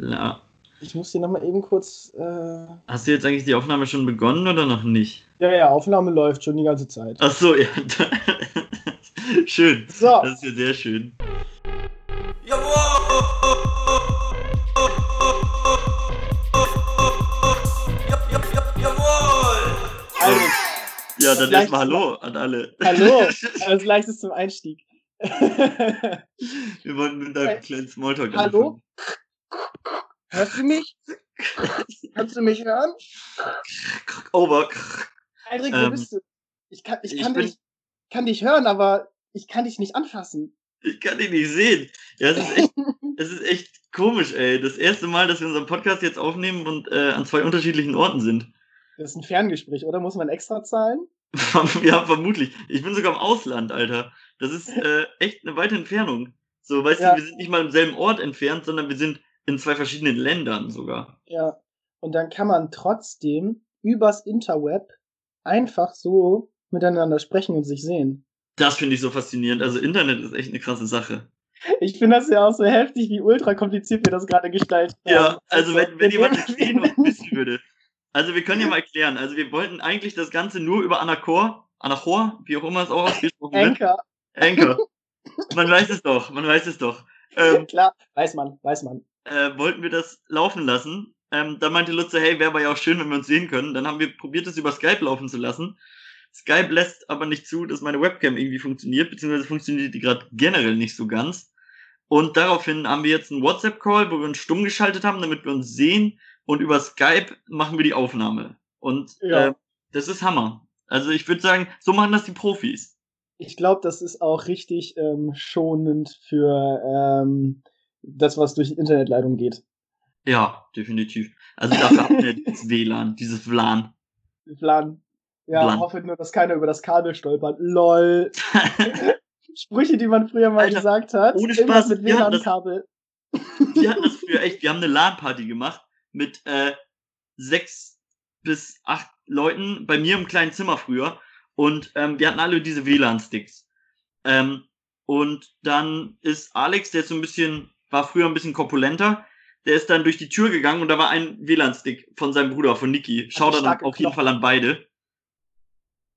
Ja. Ich muss hier nochmal eben kurz. Äh... Hast du jetzt eigentlich die Aufnahme schon begonnen oder noch nicht? Ja, ja, Aufnahme läuft schon die ganze Zeit. Ach so, ja. schön. So. Das ist ja sehr schön. Also, Ja, dann erstmal Hallo an alle. hallo, als leichtes zum Einstieg. Wir wollten mit einem kleinen Smalltalk hallo? Hörst du mich? Kannst du mich hören? Over. Aldrich, wo Ähm, bist du? Ich kann, ich ich kann, bin- dich, kann dich hören, aber ich kann dich nicht anfassen. Ich kann dich nicht sehen. Ja, es ist echt, es ist echt komisch, ey. Das erste Mal, dass wir unseren Podcast jetzt aufnehmen und äh, an zwei unterschiedlichen Orten sind. Das ist ein Ferngespräch, oder? Muss man extra zahlen? ja, vermutlich. Ich bin sogar im Ausland, Alter. Das ist äh, echt eine weite Entfernung. So, weißt Ja. du, wir sind nicht mal im selben Ort entfernt, sondern wir sind in zwei verschiedenen Ländern sogar. Ja. Und dann kann man trotzdem übers Interweb einfach so miteinander sprechen und sich sehen. Das finde ich so faszinierend. Also Internet ist echt eine krasse Sache. Ich finde das ja auch so heftig, wie ultra kompliziert wir das gerade gestaltet haben. Ja, also wenn, wenn wir jemand das sehen und wissen würde. Also wir können ja mal erklären. Also wir wollten eigentlich das Ganze nur über Anachor, Anachor, wie auch immer es auch ausgesprochen wird. Anchor, Anchor. Man weiß es doch, man weiß es doch. Ähm, klar, weiß man, weiß man. Äh, wollten wir das laufen lassen. Ähm, dann meinte Lutze, hey, wäre aber ja auch schön, wenn wir uns sehen können. Dann haben wir probiert, es über Skype laufen zu lassen. Skype lässt aber nicht zu, dass meine Webcam irgendwie funktioniert, beziehungsweise funktioniert die gerade generell nicht so ganz. Und daraufhin haben wir jetzt einen WhatsApp-Call, wo wir uns stumm geschaltet haben, damit wir uns sehen. Und über Skype machen wir die Aufnahme. Und Ja. äh, das ist Hammer. Also ich würde sagen, so machen das die Profis. Ich glaube, das ist auch richtig ähm, schonend für ähm, das, was durch die Internetleitung geht. Ja, definitiv. Also dafür haben wir dieses WLAN, dieses WLAN. Plan. Ja, Plan. hoffe nur, dass keiner über das Kabel stolpert. LOL. Sprüche, die man früher mal Alter, gesagt hat. ohne Spaß, mit WLAN-Kabel. Wir hatten das früher echt, wir haben eine LAN-Party gemacht mit äh, sechs bis acht Leuten bei mir im kleinen Zimmer früher und ähm, wir hatten alle diese WLAN-Sticks. Ähm, und dann ist Alex, der ist so ein bisschen, war früher ein bisschen korpulenter, der ist dann durch die Tür gegangen und da war ein WLAN-Stick von seinem Bruder, von Niki. Schaut dann starke auf jeden. Fall an beide.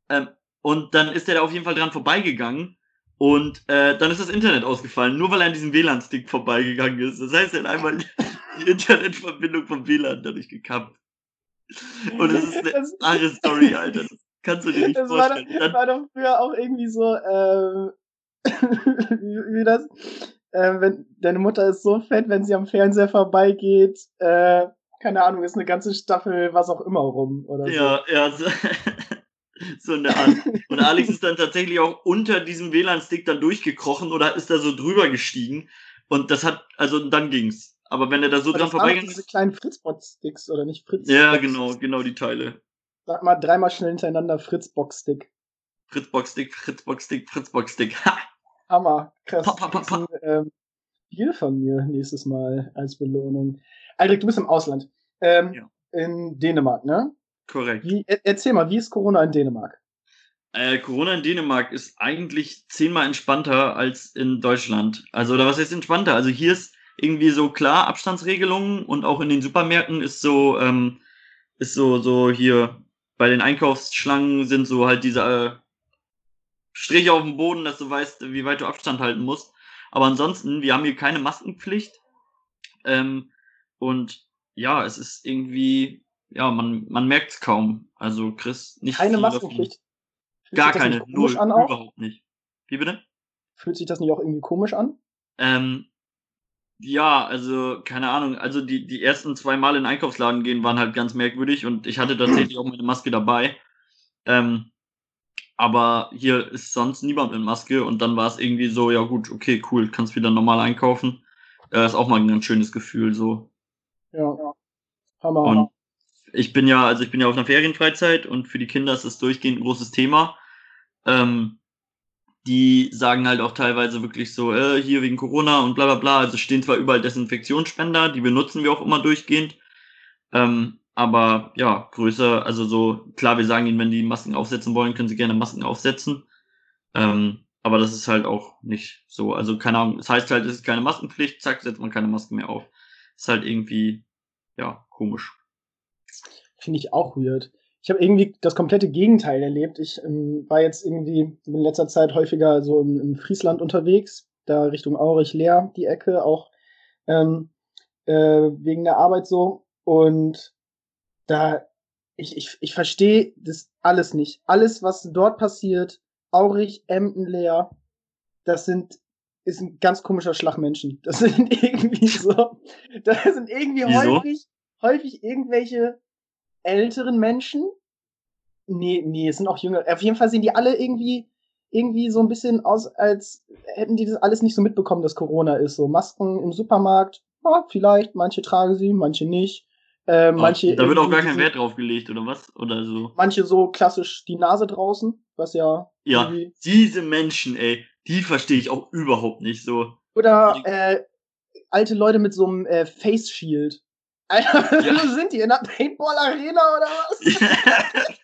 Ähm, und dann ist er da auf jeden Fall dran vorbeigegangen und äh, dann ist das Internet ausgefallen, nur weil er an diesem WLAN-Stick vorbeigegangen ist. Das heißt, er hat einmal die Internetverbindung vom WLAN dadurch gekappt. Und das ist eine Das- arge Story, Alter. Das kannst du dir nicht Das war, doch, vorstellen. Dann, war doch früher auch irgendwie so, ähm, wie, wie das, äh, wenn deine Mutter ist so fett, wenn sie am Fernseher vorbeigeht, äh, keine Ahnung, ist eine ganze Staffel was auch immer rum oder so. ja, ja, so, so in der Art. Und Alex ist dann tatsächlich auch unter diesem WLAN-Stick dann durchgekrochen oder ist da so drüber gestiegen. Und das hat, also dann ging's. Aber wenn er da so Aber dran vorbeigegangen diese ist. kleinen Fritzbox-Sticks, oder nicht Fritz? Ja, genau, genau die Teile. Sag mal dreimal schnell hintereinander Fritzbox-Stick. Fritzbox-Stick, Fritzbox-Stick, Fritzbox-Stick. Ha! Hammer, krass. Pa, pa, pa, kriegst ein, ähm, Bier von mir nächstes Mal als Belohnung. Aldrich, du bist im Ausland. Ähm, Ja. In Dänemark, ne? Korrekt. Wie, er, erzähl mal, wie ist Corona in Dänemark? Äh, Corona in Dänemark ist eigentlich zehnmal entspannter als in Deutschland. Also, oder was heißt entspannter? Also hier ist irgendwie so klar Abstandsregelungen und auch in den Supermärkten ist so, ähm, ist so, so hier bei den Einkaufsschlangen sind so halt diese Striche auf dem Boden, dass du weißt, wie weit du Abstand halten musst. Aber ansonsten, wir haben hier keine Maskenpflicht. Ähm, und ja, es ist irgendwie, ja, man, man merkt es kaum. Also Chris, nicht Keine. Maskenpflicht. Gar keine, null, überhaupt nicht. Wie bitte? Fühlt sich das nicht auch irgendwie komisch an? Ähm, ja, also, keine Ahnung, also die, die ersten zwei Mal in den Einkaufsladen gehen waren halt ganz merkwürdig und ich hatte tatsächlich auch meine Maske dabei. Ähm, aber hier ist sonst niemand mit Maske und dann war es irgendwie so, ja gut, okay, cool, kannst wieder normal einkaufen. Äh, ist auch mal ein ganz schönes Gefühl, so. Ja. Hammer. Und ich bin ja, also ich bin ja auf einer Ferienfreizeit und für die Kinder ist das durchgehend ein großes Thema. Ähm, die sagen halt auch teilweise wirklich so, äh, hier wegen Corona und bla bla bla. Also stehen zwar überall Desinfektionsspender, die benutzen wir auch immer durchgehend. Ähm, aber ja, größer, also so, klar, wir sagen ihnen, wenn die Masken aufsetzen wollen, können sie gerne Masken aufsetzen. Ähm, aber das ist halt auch nicht so. Also keine Ahnung, es heißt halt, es ist keine Maskenpflicht, zack, setzt man keine Masken mehr auf. ist halt irgendwie, ja, komisch. Finde ich auch weird. Ich habe irgendwie das komplette Gegenteil erlebt. Ich ähm, war jetzt irgendwie in letzter Zeit häufiger so im, im Friesland unterwegs, da Richtung Aurich, Leer, die Ecke, auch ähm, äh, wegen der Arbeit so. Und da, ich, ich, ich verstehe das alles nicht. Alles, was dort passiert, Aurich, Emden, Leer, das sind ist ein ganz komischer Schlagmenschen. Das sind irgendwie so, das sind irgendwie Wieso? häufig, häufig irgendwelche älteren Menschen. Nee, nee, es sind auch jünger. Auf jeden Fall sehen die alle irgendwie, irgendwie so ein bisschen aus, als hätten die das alles nicht so mitbekommen, dass Corona ist. So Masken im Supermarkt, ja, vielleicht, manche tragen sie, manche nicht. Äh, manche da wird auch gar kein Wert drauf gelegt, oder was? Oder so. Manche so klassisch die Nase draußen, was ja, Ja, diese Menschen, ey, die verstehe ich auch überhaupt nicht so. Oder äh, alte Leute mit so einem äh, Face Shield. Alter, Ja. wo sind die? In der Paintball Arena oder was?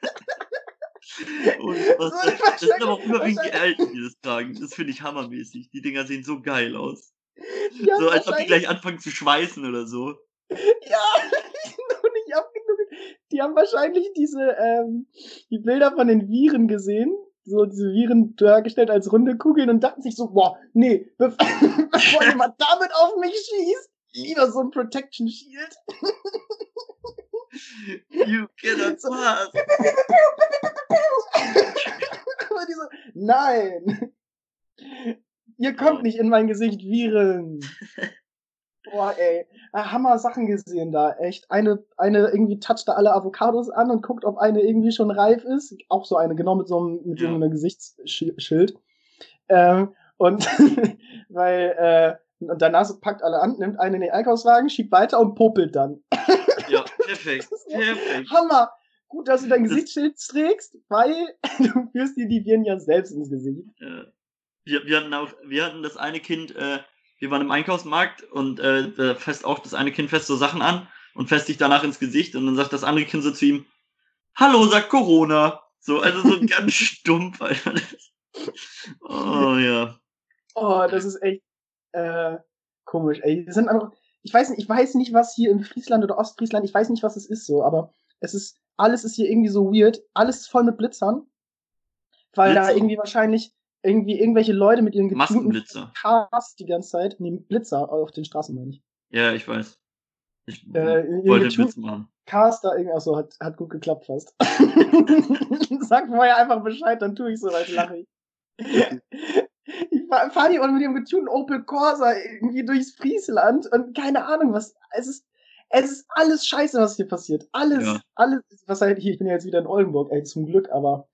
Was, So, das sind aber auch überwiegend die Eltern, die das tragen. Das finde ich hammermäßig. Die Dinger sehen so geil aus. Haben So als ob die gleich anfangen zu schweißen oder so. Ja. Die haben wahrscheinlich diese, ähm, die Bilder von den Viren gesehen. So diese Viren dargestellt als runde Kugeln und dachten sich so, boah, nee, be bevor jemand damit auf mich schießt, lieber so ein Protection Shield. You cannot So. pass. Aber die so, nein! Ihr kommt Oh. nicht in mein Gesicht, Viren! Boah, ey. Ah, Hammer Sachen gesehen da, echt. Eine, eine irgendwie toucht da alle Avocados an und guckt, ob eine irgendwie schon reif ist. Auch so eine, genau mit so einem, mit so Ja. einem Gesichtsschild. Ähm, und weil, äh, und danach packt alle an, nimmt eine in den Einkaufswagen, schiebt weiter und popelt dann. Ja, perfekt. Ja- Perfekt. Hammer! Gut, dass du dein Gesichtsschild trägst, weil du führst dir die Viren ja selbst ins Gesicht. Äh, wir, wir hatten auch, wir hatten das eine Kind, äh, wir waren im Einkaufsmarkt und äh, da fest auch das eine Kind fest so Sachen an und fest sich danach ins Gesicht und dann sagt das andere Kind so zu ihm, Hallo, sagt Corona. So, also so ganz stumpf, Alter. Oh ja. Oh, das ist echt äh, komisch. Ey, wir sind einfach, ich weiß nicht, ich weiß nicht, was hier in Friesland oder Ostfriesland, ich weiß nicht, was es ist so, aber es ist, alles ist hier irgendwie so weird, alles ist voll mit Blitzern, weil da Blitzer? irgendwie wahrscheinlich irgendwie irgendwelche Leute mit ihren Maskenblitzer. Cars die ganze Zeit, nee, Blitzer auf den Straßen meine ich. Ja, ich weiß. Ich Äh, wollte Witz machen. Cars da irgendwie, achso, hat, hat gut geklappt fast. Sag vorher einfach Bescheid, dann tue ich so, weil lache ich. Ich fahre fahr die mit dem getunten Opel Corsa irgendwie durchs Friesland und keine Ahnung, was, es ist, es ist alles scheiße, was hier passiert. Alles, Ja. alles, was halt hier, ich bin ja jetzt wieder in Oldenburg, ey, zum Glück, aber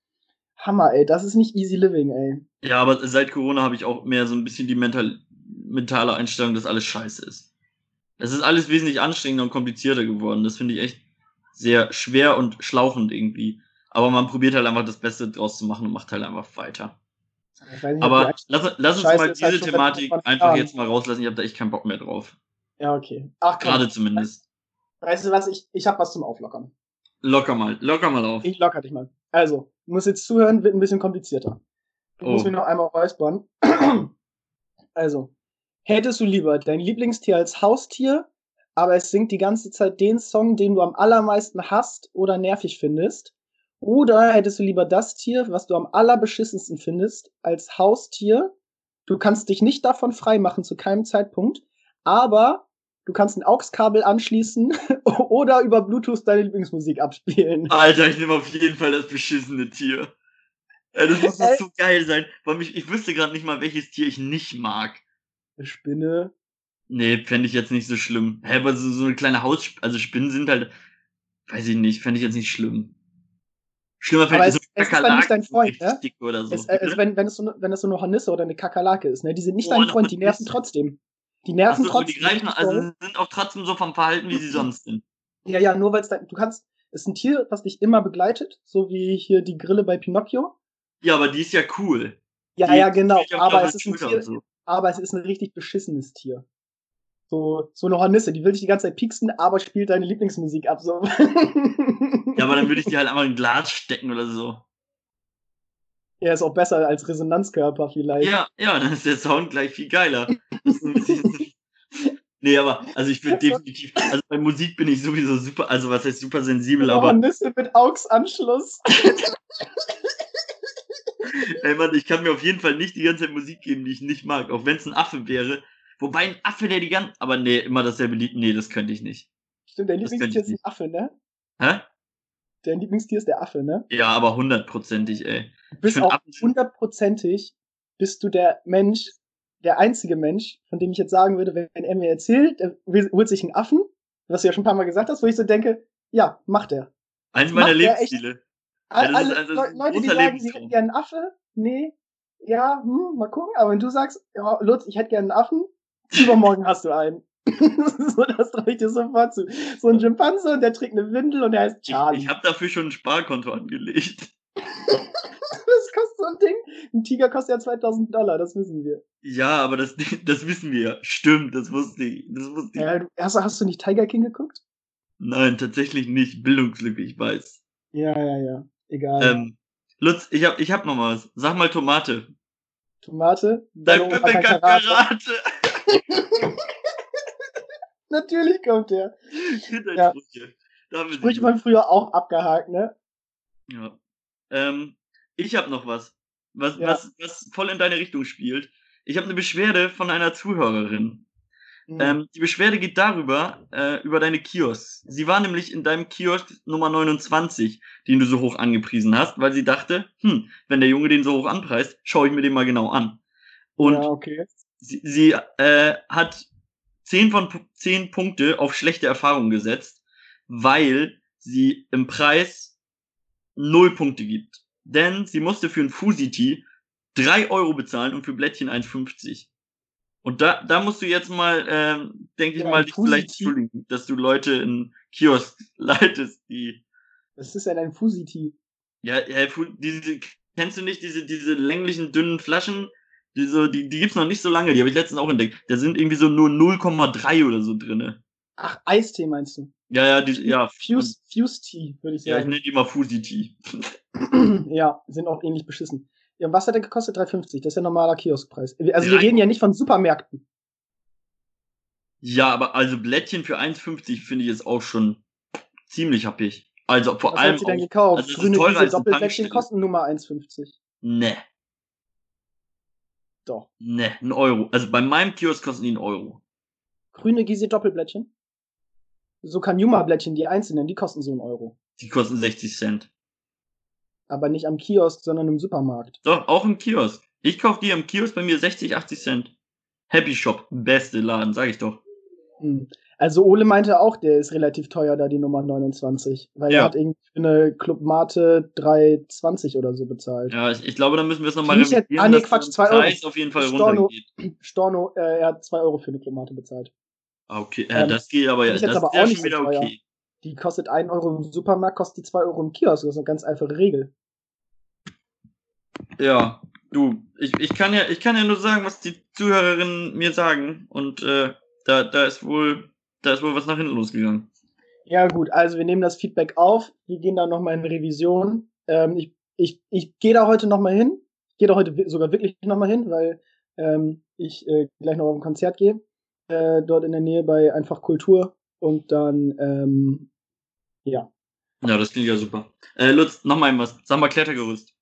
Hammer, ey, das ist nicht easy living, ey. Ja, aber seit Corona habe ich auch mehr so ein bisschen die mental, mentale Einstellung, dass alles scheiße ist. Es ist alles wesentlich anstrengender und komplizierter geworden. Das finde ich echt sehr schwer und schlauchend irgendwie. Aber man probiert halt einfach das Beste draus zu machen und macht halt einfach weiter. Nicht, Aber lass, lass uns mal halt diese schon Thematik seit 20 einfach jetzt mal rauslassen. Ich habe da echt keinen Bock mehr drauf. Ja, okay. Ach, komm. Gerade zumindest. Weißt du was, ich, ich hab was zum Auflockern. Locker mal, locker mal auf. Ich locker dich mal. Also, du musst jetzt zuhören, wird ein bisschen komplizierter. Du Oh. musst mich noch einmal räuspern. Also, hättest du lieber dein Lieblingstier als Haustier, aber es singt die ganze Zeit den Song, den du am allermeisten hasst oder nervig findest? Oder hättest du lieber das Tier, was du am allerbeschissensten findest, als Haustier? Du kannst dich nicht davon freimachen zu keinem Zeitpunkt, aber du kannst ein AUX-Kabel anschließen oder über Bluetooth deine Lieblingsmusik abspielen. Alter, ich nehme auf jeden Fall das beschissene Tier. Das muss doch Ey. so geil sein. Weil ich, ich wüsste gerade nicht mal, welches Tier ich nicht mag. Eine Spinne. Nee, fände ich jetzt nicht so schlimm. Hä, aber so, so eine kleine Haus, also Spinnen sind halt, weiß ich nicht, fände ich jetzt nicht schlimm. Schlimmer fände ich es- so es ist dann nicht dein Freund, ne? so. Es, äh, also wenn, wenn, es so eine, wenn es so eine Hornisse oder eine Kakerlake ist, ne? Die sind nicht Oh, dein eine Freund, die nerven trotzdem. Die nerven so, trotzdem. die greifen, also doll. sind auch trotzdem so vom Verhalten, wie sie sonst sind. Ja, ja, nur weil es dein, du kannst, es ist ein Tier, was dich immer begleitet, so wie hier die Grille bei Pinocchio. Ja, aber die ist ja cool. Ja, die ja, genau. Aber es ist ein Tier, so. aber es ist ein richtig beschissenes Tier. So, so eine Hornisse, die will dich die ganze Zeit pieksen, aber spielt deine Lieblingsmusik ab, so. Ja, aber dann würde ich die halt einfach in ein Glas stecken oder so. Ja, ist auch besser als Resonanzkörper vielleicht. Ja, ja, dann ist der Sound gleich viel geiler. Nee, aber also ich bin definitiv, also bei Musik bin ich sowieso super, also was heißt super sensibel, aber. aber. Nüsse mit AUX-Anschluss. Ey Mann, ich kann mir auf jeden Fall nicht die ganze Zeit Musik geben, die ich nicht mag, auch wenn es ein Affe wäre. Wobei ein Affe, der die ganze. Aber nee, immer dasselbe Lied. Nee, das könnte ich nicht. Stimmt, dein Das Lieblingstier ist ein Affe, ne? Hä? Dein Lieblingstier ist der Affe, ne? Ja, aber hundertprozentig, ey. Du bist auch hundertprozentig, bist du der Mensch, der einzige Mensch, von dem ich jetzt sagen würde, wenn er mir erzählt, er holt sich einen Affen, was du ja schon ein paar Mal gesagt hast, wo ich so denke, ja, macht er. Eins meiner macht der echt- Lebensziele. All, Ja, das ist- alle also, ein Leute, die sagen, sie hätten gerne einen Affe, nee, ja, hm, mal gucken, aber wenn du sagst, ja, Lutz, ich hätte gerne einen Affen, übermorgen hast du einen. so, das traue ich dir sofort zu. So ein Schimpanse und der trägt eine Windel und der heißt Ich, Charlie. ich habe dafür schon ein Sparkonto angelegt. das kostet so ein Ding. Ein Tiger kostet ja 2000 Dollar, das wissen wir. Ja, aber das, das wissen wir ja. Stimmt, das wusste ich. Das wusste ich. Ja, du, hast, hast du nicht Tiger King geguckt? Nein, tatsächlich nicht. Bildungslücke, ich weiß. Ja, ja, ja. Egal. Ähm, Lutz, ich hab, ich hab noch mal was. Sag mal Tomate. Tomate. Dein Hallo, Pepe kann Karate. Karate. Natürlich kommt der. Da sie Sprüche wieder. waren früher auch abgehakt, ne? Ja. Ähm, ich habe noch was, was, Ja. was, was voll in deine Richtung spielt. Ich habe eine Beschwerde von einer Zuhörerin. Mhm. Ähm, die Beschwerde geht darüber, äh, über deine Kiosk. Sie war nämlich in deinem Kiosk Nummer 29, den du so hoch angepriesen hast, weil sie dachte, hm, wenn der Junge den so hoch anpreist, schaue ich mir den mal genau an. Und ja, okay. sie, sie äh, hat 10 von Pu- 10 Punkte auf schlechte Erfahrungen gesetzt, weil sie im Preis 0 Punkte gibt. Denn sie musste für ein Fusiti 3 Euro bezahlen und für Blättchen 1,50. Und da, da musst du jetzt mal, ähm, denke ich Ja, mal, ein dich vielleicht entschuldigen, dass du Leute in Kiosk leitest, die, Das ist ja dein Fusiti. ja, ja diese, kennst du nicht diese, diese länglichen, dünnen Flaschen? Die, so, die, die gibt's noch nicht so lange, die habe ich letztens auch entdeckt. Da sind irgendwie so nur 0,3 oder so drinne. Ach, Eistee meinst du? Ja, ja, die, ja. Fuse, Fuse Tea, würde ich Ja, ich sagen. nenne die mal Fusiti. Ja, sind auch ähnlich beschissen. Ja, und was hat der gekostet? 3,50. Das ist ja normaler Kioskpreis. Also wir Drei- reden ja nicht von Supermärkten. Ja, aber also Blättchen für 1,50 finde ich jetzt auch schon ziemlich happig. Also vor Was allem hat sie denn gekauft? also Grüne teurer Wiese Doppelblättchen kosten Nummer 1,50. ne, Doch. ne, ein Euro. Also bei meinem Kiosk kosten die einen Euro. Grüne Giese Doppelblättchen. So Kanjuma-Blättchen, die einzelnen, die kosten so einen Euro. Die kosten 60 Cent. Aber nicht am Kiosk, sondern im Supermarkt. Doch, auch im Kiosk. Ich kaufe die im Kiosk bei mir 60, 80 Cent. Happy Shop, beste Laden, sag ich doch. Hm. Also Ole meinte auch, der ist relativ teuer, da die Nummer 29. Weil Ja. er hat irgendwie für eine Club Mate 3,20 oder so bezahlt. Ja, ich, ich glaube, da müssen wir es nochmal jetzt- ah, nee, Quatsch, der zwei Euro. Preis auf jeden Fall Storno. runtergeht. Storno, äh, er hat 2 Euro für eine Club Mate bezahlt. Ah, Okay, äh, Ähm, das geht aber ja, das aber ist ja auch schon nicht so wieder teuer. okay. Die kostet 1 Euro im Supermarkt, kostet die 2 Euro im Kiosk. Das ist eine ganz einfache Regel. Ja, du, ich, ich kann ja, ich kann ja nur sagen, was die Zuhörerinnen mir sagen. Und äh, da, da ist wohl, da ist wohl was nach hinten losgegangen. Ja, gut, also wir nehmen das Feedback auf. Wir gehen da nochmal in Revision. Ähm, ich ich, ich gehe da heute nochmal hin. Ich gehe da heute sogar wirklich nochmal hin, weil ähm, ich äh, gleich noch auf ein Konzert gehe. Äh, dort in der Nähe bei Einfach Kultur. Und dann, ähm, ja. Ja, das klingt ja super. Äh, Lutz, noch mal was. Sag mal Klettergerüst.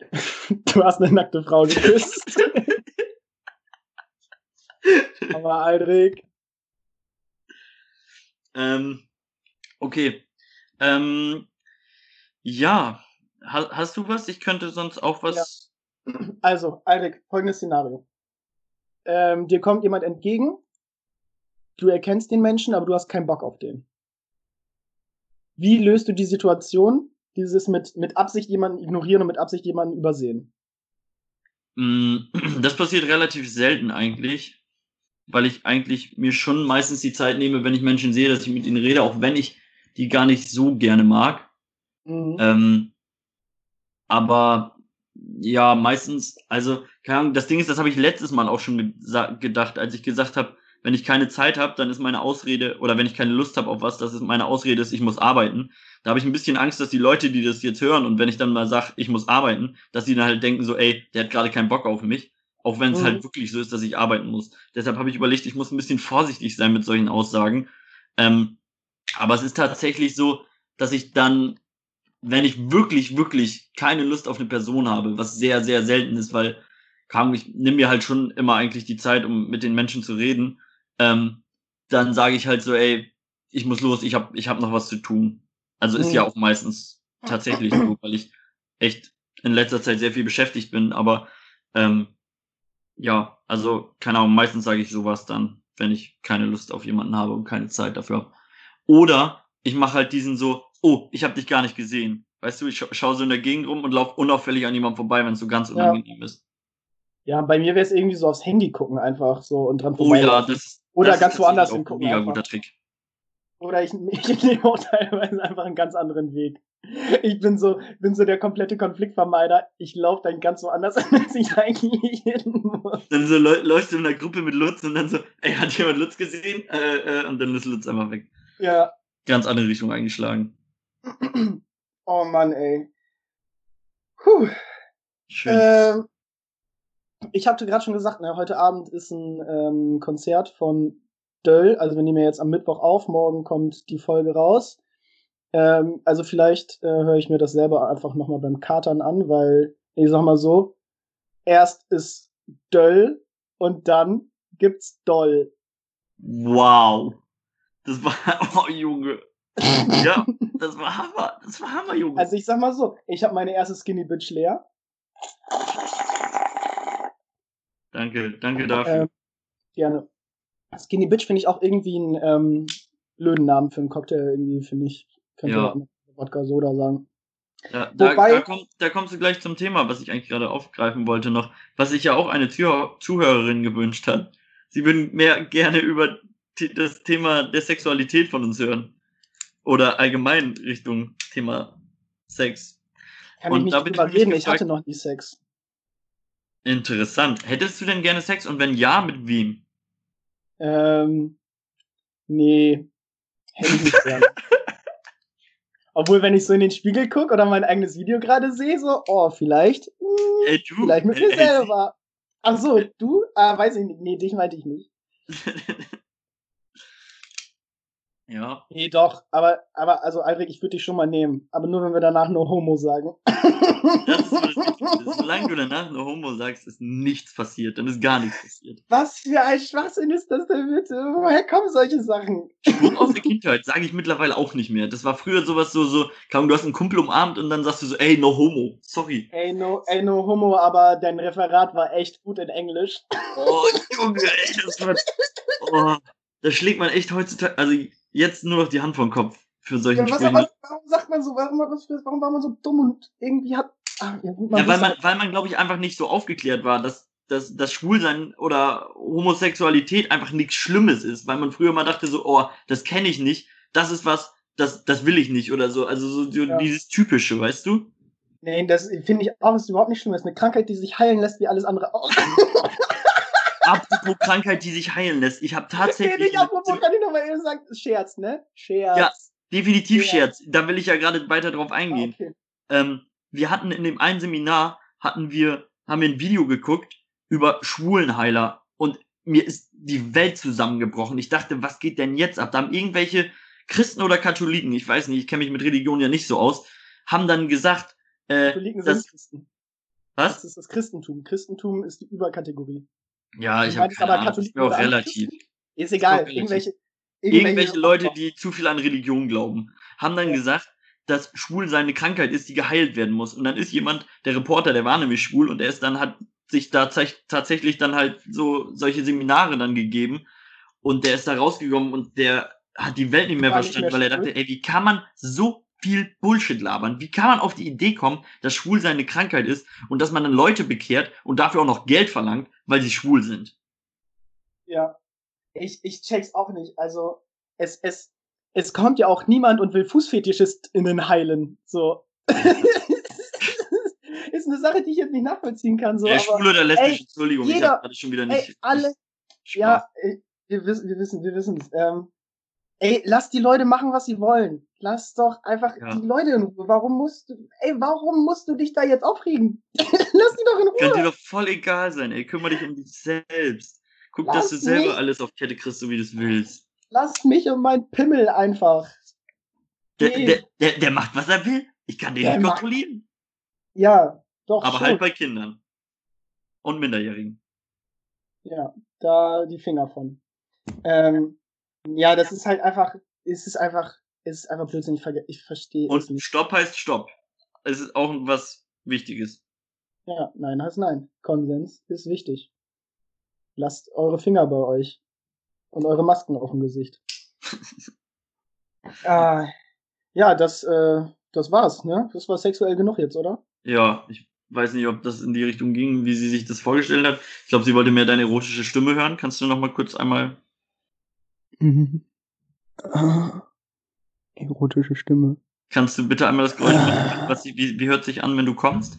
Du hast eine nackte Frau geküsst. Aber Aldrich. Ähm, okay. Ähm, ja. Ha, hast du was? Ich könnte sonst auch was. Also, Aldrich, folgendes Szenario. Ähm, dir kommt jemand entgegen, du erkennst den Menschen, aber du hast keinen Bock auf den. Wie löst du die Situation? Dieses mit, mit Absicht jemanden ignorieren und mit Absicht jemanden übersehen. Mm, Das passiert relativ selten eigentlich, weil ich eigentlich mir schon meistens die Zeit nehme, wenn ich Menschen sehe, dass ich mit ihnen rede, auch wenn ich die gar nicht so gerne mag. Mhm. Ähm, aber ja, meistens, also, keine Ahnung, das Ding ist, das habe ich letztes Mal auch schon gedacht, als ich gesagt habe, wenn ich keine Zeit habe, dann ist meine Ausrede, oder wenn ich keine Lust habe auf was, das ist meine Ausrede ist, ich muss arbeiten. Da habe ich ein bisschen Angst, dass die Leute, die das jetzt hören, und wenn ich dann mal sage, ich muss arbeiten, dass sie dann halt denken so, ey, der hat gerade keinen Bock auf mich. Auch wenn es Mhm. halt wirklich so ist, dass ich arbeiten muss. Deshalb habe ich überlegt, ich muss ein bisschen vorsichtig sein mit solchen Aussagen. Ähm, aber es ist tatsächlich so, dass ich dann, wenn ich wirklich, wirklich keine Lust auf eine Person habe, was sehr, sehr selten ist, weil ich nehme mir halt schon immer eigentlich die Zeit, um mit den Menschen zu reden, ähm, dann sage ich halt so, ey, ich muss los, ich habe ich hab noch was zu tun. Also ist Mhm. ja auch meistens tatsächlich so, weil ich echt in letzter Zeit sehr viel beschäftigt bin, aber ähm, ja, also keine Ahnung, meistens sage ich sowas dann, wenn ich keine Lust auf jemanden habe und keine Zeit dafür habe. Oder ich mache halt diesen so, oh, ich habe dich gar nicht gesehen. Weißt du, ich scha schaue so in der Gegend rum und laufe unauffällig an jemandem vorbei, wenn es so ganz Ja. unangenehm ist. Ja, bei mir wäre es irgendwie so aufs Handy gucken einfach so und dran Oh ja, das, Oder das ist ganz woanders hingucken Mega einfach. guter Trick. Oder ich, ich nehme auch teilweise einfach einen ganz anderen Weg. Ich bin so, bin so der komplette Konfliktvermeider. Ich laufe dann ganz woanders, als ich eigentlich hin muss. Dann so läu- läufst du in einer Gruppe mit Lutz und dann so, ey, hat jemand Lutz gesehen? Äh, äh, und dann ist Lutz einfach weg. Ja. Ganz andere Richtung eingeschlagen. Oh Mann, ey. Puh. Schön. Ähm, ich hatte gerade schon gesagt, ne, heute Abend ist ein ähm, Konzert von Döll. Also wir nehmen ja jetzt am Mittwoch auf, morgen kommt die Folge raus. Ähm, also vielleicht äh, höre ich mir das selber einfach nochmal beim Katern an, weil ich sag mal so, erst ist Döll und dann gibt's Doll. wow. Das war, oh Junge. Ja, das war Hammer. Das war Hammer, Junge. Also ich sag mal so, ich habe meine erste Skinny Bitch leer. danke, danke dafür. Ähm, gerne. Skinny Bitch finde ich auch irgendwie einen ähm, blöden Namen für einen Cocktail, irgendwie, finde ich. Könnte Ja. ja. auch Wodka Soda sagen. Da, da, Wobei- da, kommt, da kommst du gleich zum Thema, was ich eigentlich gerade aufgreifen wollte noch, was sich ja auch eine Zuhör Zuhörerin gewünscht hat. Sie würden mehr gerne über das Thema der Sexualität von uns hören. Oder allgemein Richtung Thema Sex. Kann Und ich nicht drüber reden, ich hatte noch nie Sex. Interessant. Hättest du denn gerne Sex und wenn ja, mit wem? Ähm, nee, hätte ich nicht gerne. Obwohl, wenn ich so in den Spiegel gucke oder mein eigenes Video gerade sehe, so, oh, vielleicht, hm, Ey, du, vielleicht mit mir ey, selber. Ach so, du? Ah, weiß ich nicht. Nee, dich meinte ich nicht. ja. Nee, doch. Aber, aber, also, Aldrich, ich würde dich schon mal nehmen. Aber nur, wenn wir danach nur Homo sagen. Das ist Wichtigste. Solange du danach nur Homo sagst, ist nichts passiert. Dann ist gar nichts passiert. Was für ein Schwachsinn ist das denn bitte? Woher kommen solche Sachen? Schwung aus der Kindheit sage ich mittlerweile auch nicht mehr. Das war früher sowas so, so, kaum du hast einen Kumpel umarmt und dann sagst du so, ey, no homo. Sorry. Ey, no, ey, no Homo, aber dein Referat war echt gut in Englisch. Oh, Junge, ey, das wird. Oh, da schlägt man echt heutzutage, also jetzt nur noch die Hand vom Kopf für solchen Ja, was, Sprüchen. was, warum sagt man so? Warum, warum war man so dumm und irgendwie hat. Ah, ja, gut, Ja, weil man, weil man, glaube ich, einfach nicht so aufgeklärt war, dass, dass, dass Schwulsein oder Homosexualität einfach nichts Schlimmes ist, weil man früher mal dachte so, oh, das kenne ich nicht, das ist was, das, das will ich nicht oder so. Also so, so Ja. dieses Typische, weißt du? Nee, das finde ich auch, ist überhaupt nicht schlimm. Das ist eine Krankheit, die sich heilen lässt, wie alles andere auch. Apropos Krankheit, die sich heilen lässt. Ich habe nee, tatsächlich nicht apropos, kann ich nochmal eben sagen, Scherz, ne? Scherz. Ja, definitiv Ja. Scherz. Da will ich ja gerade weiter drauf Ah, eingehen. okay. ähm, wir hatten in dem einen Seminar, hatten wir, haben wir ein Video geguckt über Schwulenheiler und mir ist die Welt zusammengebrochen. Ich dachte, was geht denn jetzt ab? Da haben irgendwelche Christen oder Katholiken, ich weiß nicht, ich kenne mich mit Religion ja nicht so aus, haben dann gesagt, äh, Katholiken sind das, Christen. Das was? ist das Christentum. Christentum ist die Überkategorie. Ja, ich habe keine Ahnung, ist mir auch relativ. Ist egal. relativ. Irgendwelche, Irgendwelche Leute, die zu viel an Religion glauben, haben dann Ja. gesagt, dass schwul seine Krankheit ist, die geheilt werden muss. Und dann ist jemand, der Reporter, der war nämlich schwul und der ist dann hat sich da tatsächlich dann halt so solche Seminare dann gegeben und der ist da rausgekommen und der hat die Welt nicht mehr verstanden, weil er dachte, ey, wie kann man so viel Bullshit labern? Wie kann man auf die Idee kommen, dass schwul seine Krankheit ist und dass man dann Leute bekehrt und dafür auch noch Geld verlangt, weil sie schwul sind? Ja. Ich, ich check's auch nicht. Also, es, es, es kommt ja auch niemand und will FußfetischistInnen heilen. So. ist eine Sache, die ich jetzt nicht nachvollziehen kann. So, Ey, aber, schwul oder lesbisch, ey, Entschuldigung, ich jeder- habe gerade schon wieder nicht. ey, alle, Spaß. ja, wir wissen, wir wissen, wir wissen es. Ähm, Ey, lass die Leute machen, was sie wollen. Lass doch einfach Ja. die Leute in Ruhe. Warum musst du, ey, warum musst du dich da jetzt aufregen? lass die doch in Kann dir Ruhe. doch voll egal sein, ey. Kümmere dich um dich selbst. Guck, Lass dass du selber mich. alles auf Kette kriegst, so wie du es willst. Lass mich und mein Pimmel einfach. Der, Nee. der, der, der macht, was er will. Ich kann den Der nicht macht- kontrollieren. Ja, doch. Aber schon. halt bei Kindern. Und Minderjährigen. Ja, da die Finger von. Ähm, ja, das ist halt einfach, es ist einfach, es ist einfach Blödsinn. Ich, verge- ich verstehe es Und nicht. Stopp heißt Stopp. Es ist auch was Wichtiges. Ja, nein heißt nein. Konsens ist wichtig. Lasst eure Finger bei euch. Und eure Masken auf dem Gesicht. ah, ja, das, äh, das war's, ne? Das war sexuell genug jetzt, oder? Ja, ich weiß nicht, ob das in die Richtung ging, wie sie sich das vorgestellt hat. Ich glaube, sie wollte mehr deine erotische Stimme hören. Kannst du noch mal kurz einmal. Mhm. Ah, erotische Stimme. Kannst du bitte einmal das Geräusch machen? Was, sie- wie, wie hört sich an, wenn du kommst?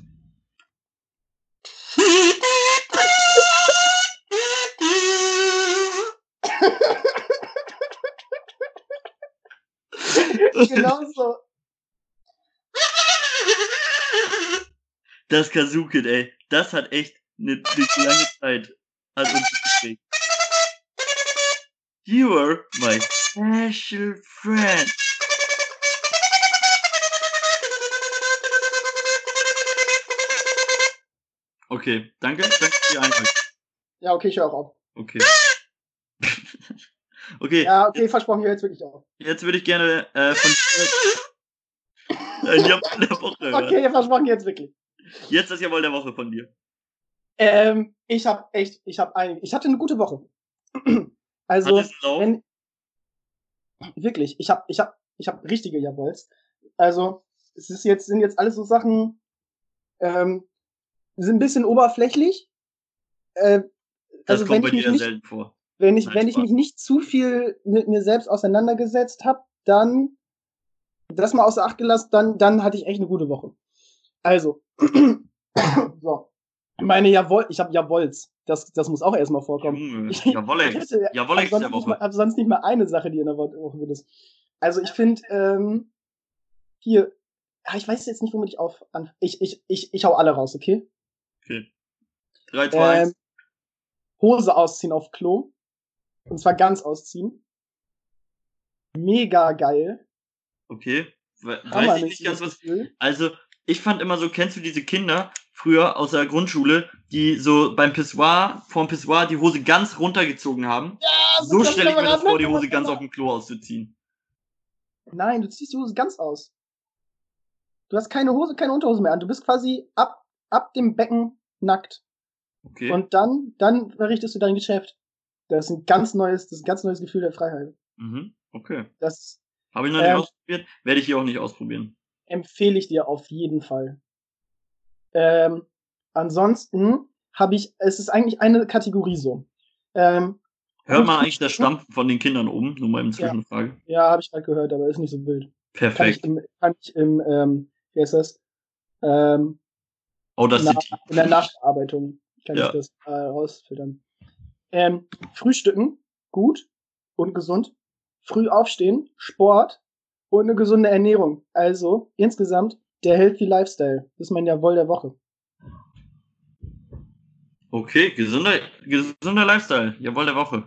genau so. Das Kazukit, ey. Das hat echt eine, eine lange Zeit hat uns. You are my special friend. Okay, danke, danke für die Einheit. Ja, okay, ich höre auch auf. Okay. okay, Ja, okay, versprochen, ich höre jetzt wirklich auf. jetzt würde ich gerne äh, von dir ein Jawohl der Woche. Okay, versprochen, jetzt wirklich. Jetzt das Jawohl der Woche von dir. Ähm, ich habe echt, ich habe ein, ich hatte eine gute Woche. Also, wenn, wirklich, ich habe, ich habe, ich habe richtige Jawolls. Also, es ist jetzt, sind jetzt alles so Sachen, ähm, sind ein bisschen oberflächlich. Äh, Das also, kommt wenn bei ich mich dir nicht, selten vor. wenn ich, Nein, wenn ich mich nicht zu viel mit mir selbst auseinandergesetzt habe, dann das mal außer Acht gelassen, dann, dann hatte ich echt eine gute Woche. Also, so. Meine Jawohl, ich habe Jawolls. Das, das muss auch erstmal vorkommen. Junge, Ich- Jawolle. Ich hätte- Jawolle hab ist der sonst, nicht mal, Woche. hab sonst nicht mal eine Sache, die in der Woche wird ist. Also ich finde, ähm, hier, ah, ich weiß jetzt nicht, womit ich auf an. Ich, ich, ich, ich hau alle raus, okay? Okay. 3, 2, Ähm, 1. Hose ausziehen auf Klo. Und zwar ganz ausziehen. Mega geil. Okay. We- Hammer, Weiß ich nicht ganz was. Gefühl. Also, ich fand immer so, kennst du diese Kinder früher aus der Grundschule, die so beim Pissoir, vorm Pissoir die Hose ganz runtergezogen haben? Ja, So stelle ich mir das vor, die Hose ganz auf dem Klo auszuziehen. Nein, du ziehst die Hose ganz aus. Du hast keine Hose, keine Unterhose mehr an. Du bist quasi ab, ab dem Becken nackt. Okay. Und dann, dann verrichtest du dein Geschäft. Das ist ein ganz neues, das ist ein ganz neues Gefühl der Freiheit. mhm. Okay. Das Habe ich noch nicht Ähm, ausprobiert. Werde ich hier auch nicht ausprobieren. empfehle ich dir auf jeden Fall. Ähm, ansonsten habe ich, es ist eigentlich eine Kategorie so. Ähm, Hört man eigentlich das Stampfen von den Kindern oben? Nur mal im Zwischenfrage. ja, habe ich gerade gehört, aber ist nicht so wild. Kann ich Perfekt. im, kann ich im ähm, wie heißt das? Ähm, Audacity. Na, in der Nachbearbeitung kann Ja. ich das äh, rausfiltern. Ähm, Frühstücken, gut und gesund. Früh aufstehen, Sport und eine gesunde Ernährung. Also insgesamt der Healthy Lifestyle. Das ist mein Jawohl der Woche. Okay, gesunder, gesunder Lifestyle. Jawohl der Woche.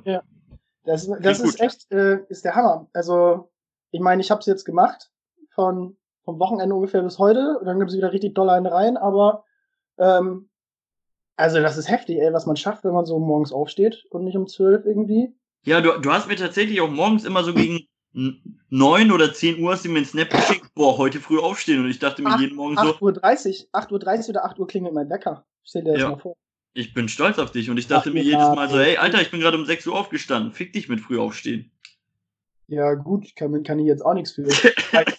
Das, das gut. ist echt, äh, ist der Hammer. Also, ich meine, ich habe es jetzt gemacht, von vom Wochenende ungefähr bis heute. Und dann gibt es wieder richtig doll einen rein, aber ähm, also das ist heftig, ey, was man schafft, wenn man so morgens aufsteht und nicht um zwölf irgendwie. Ja, du, du hast mir tatsächlich auch morgens immer so gegen neun oder zehn Uhr hast du mir einen Snap geschickt, boah, heute früh aufstehen. Und ich dachte mir Ach, jeden Morgen so, 8.30 Uhr, 8.30 Uhr oder 8 Uhr klingelt mein Wecker. Stell dir das Ja. mal vor. ich bin stolz auf dich. Und ich dachte Ach, mir jedes Mal so, ey. hey, Alter, ich bin gerade um 6 Uhr aufgestanden. Fick dich mit früh aufstehen. Ja, gut, kann, kann ich jetzt auch nichts für.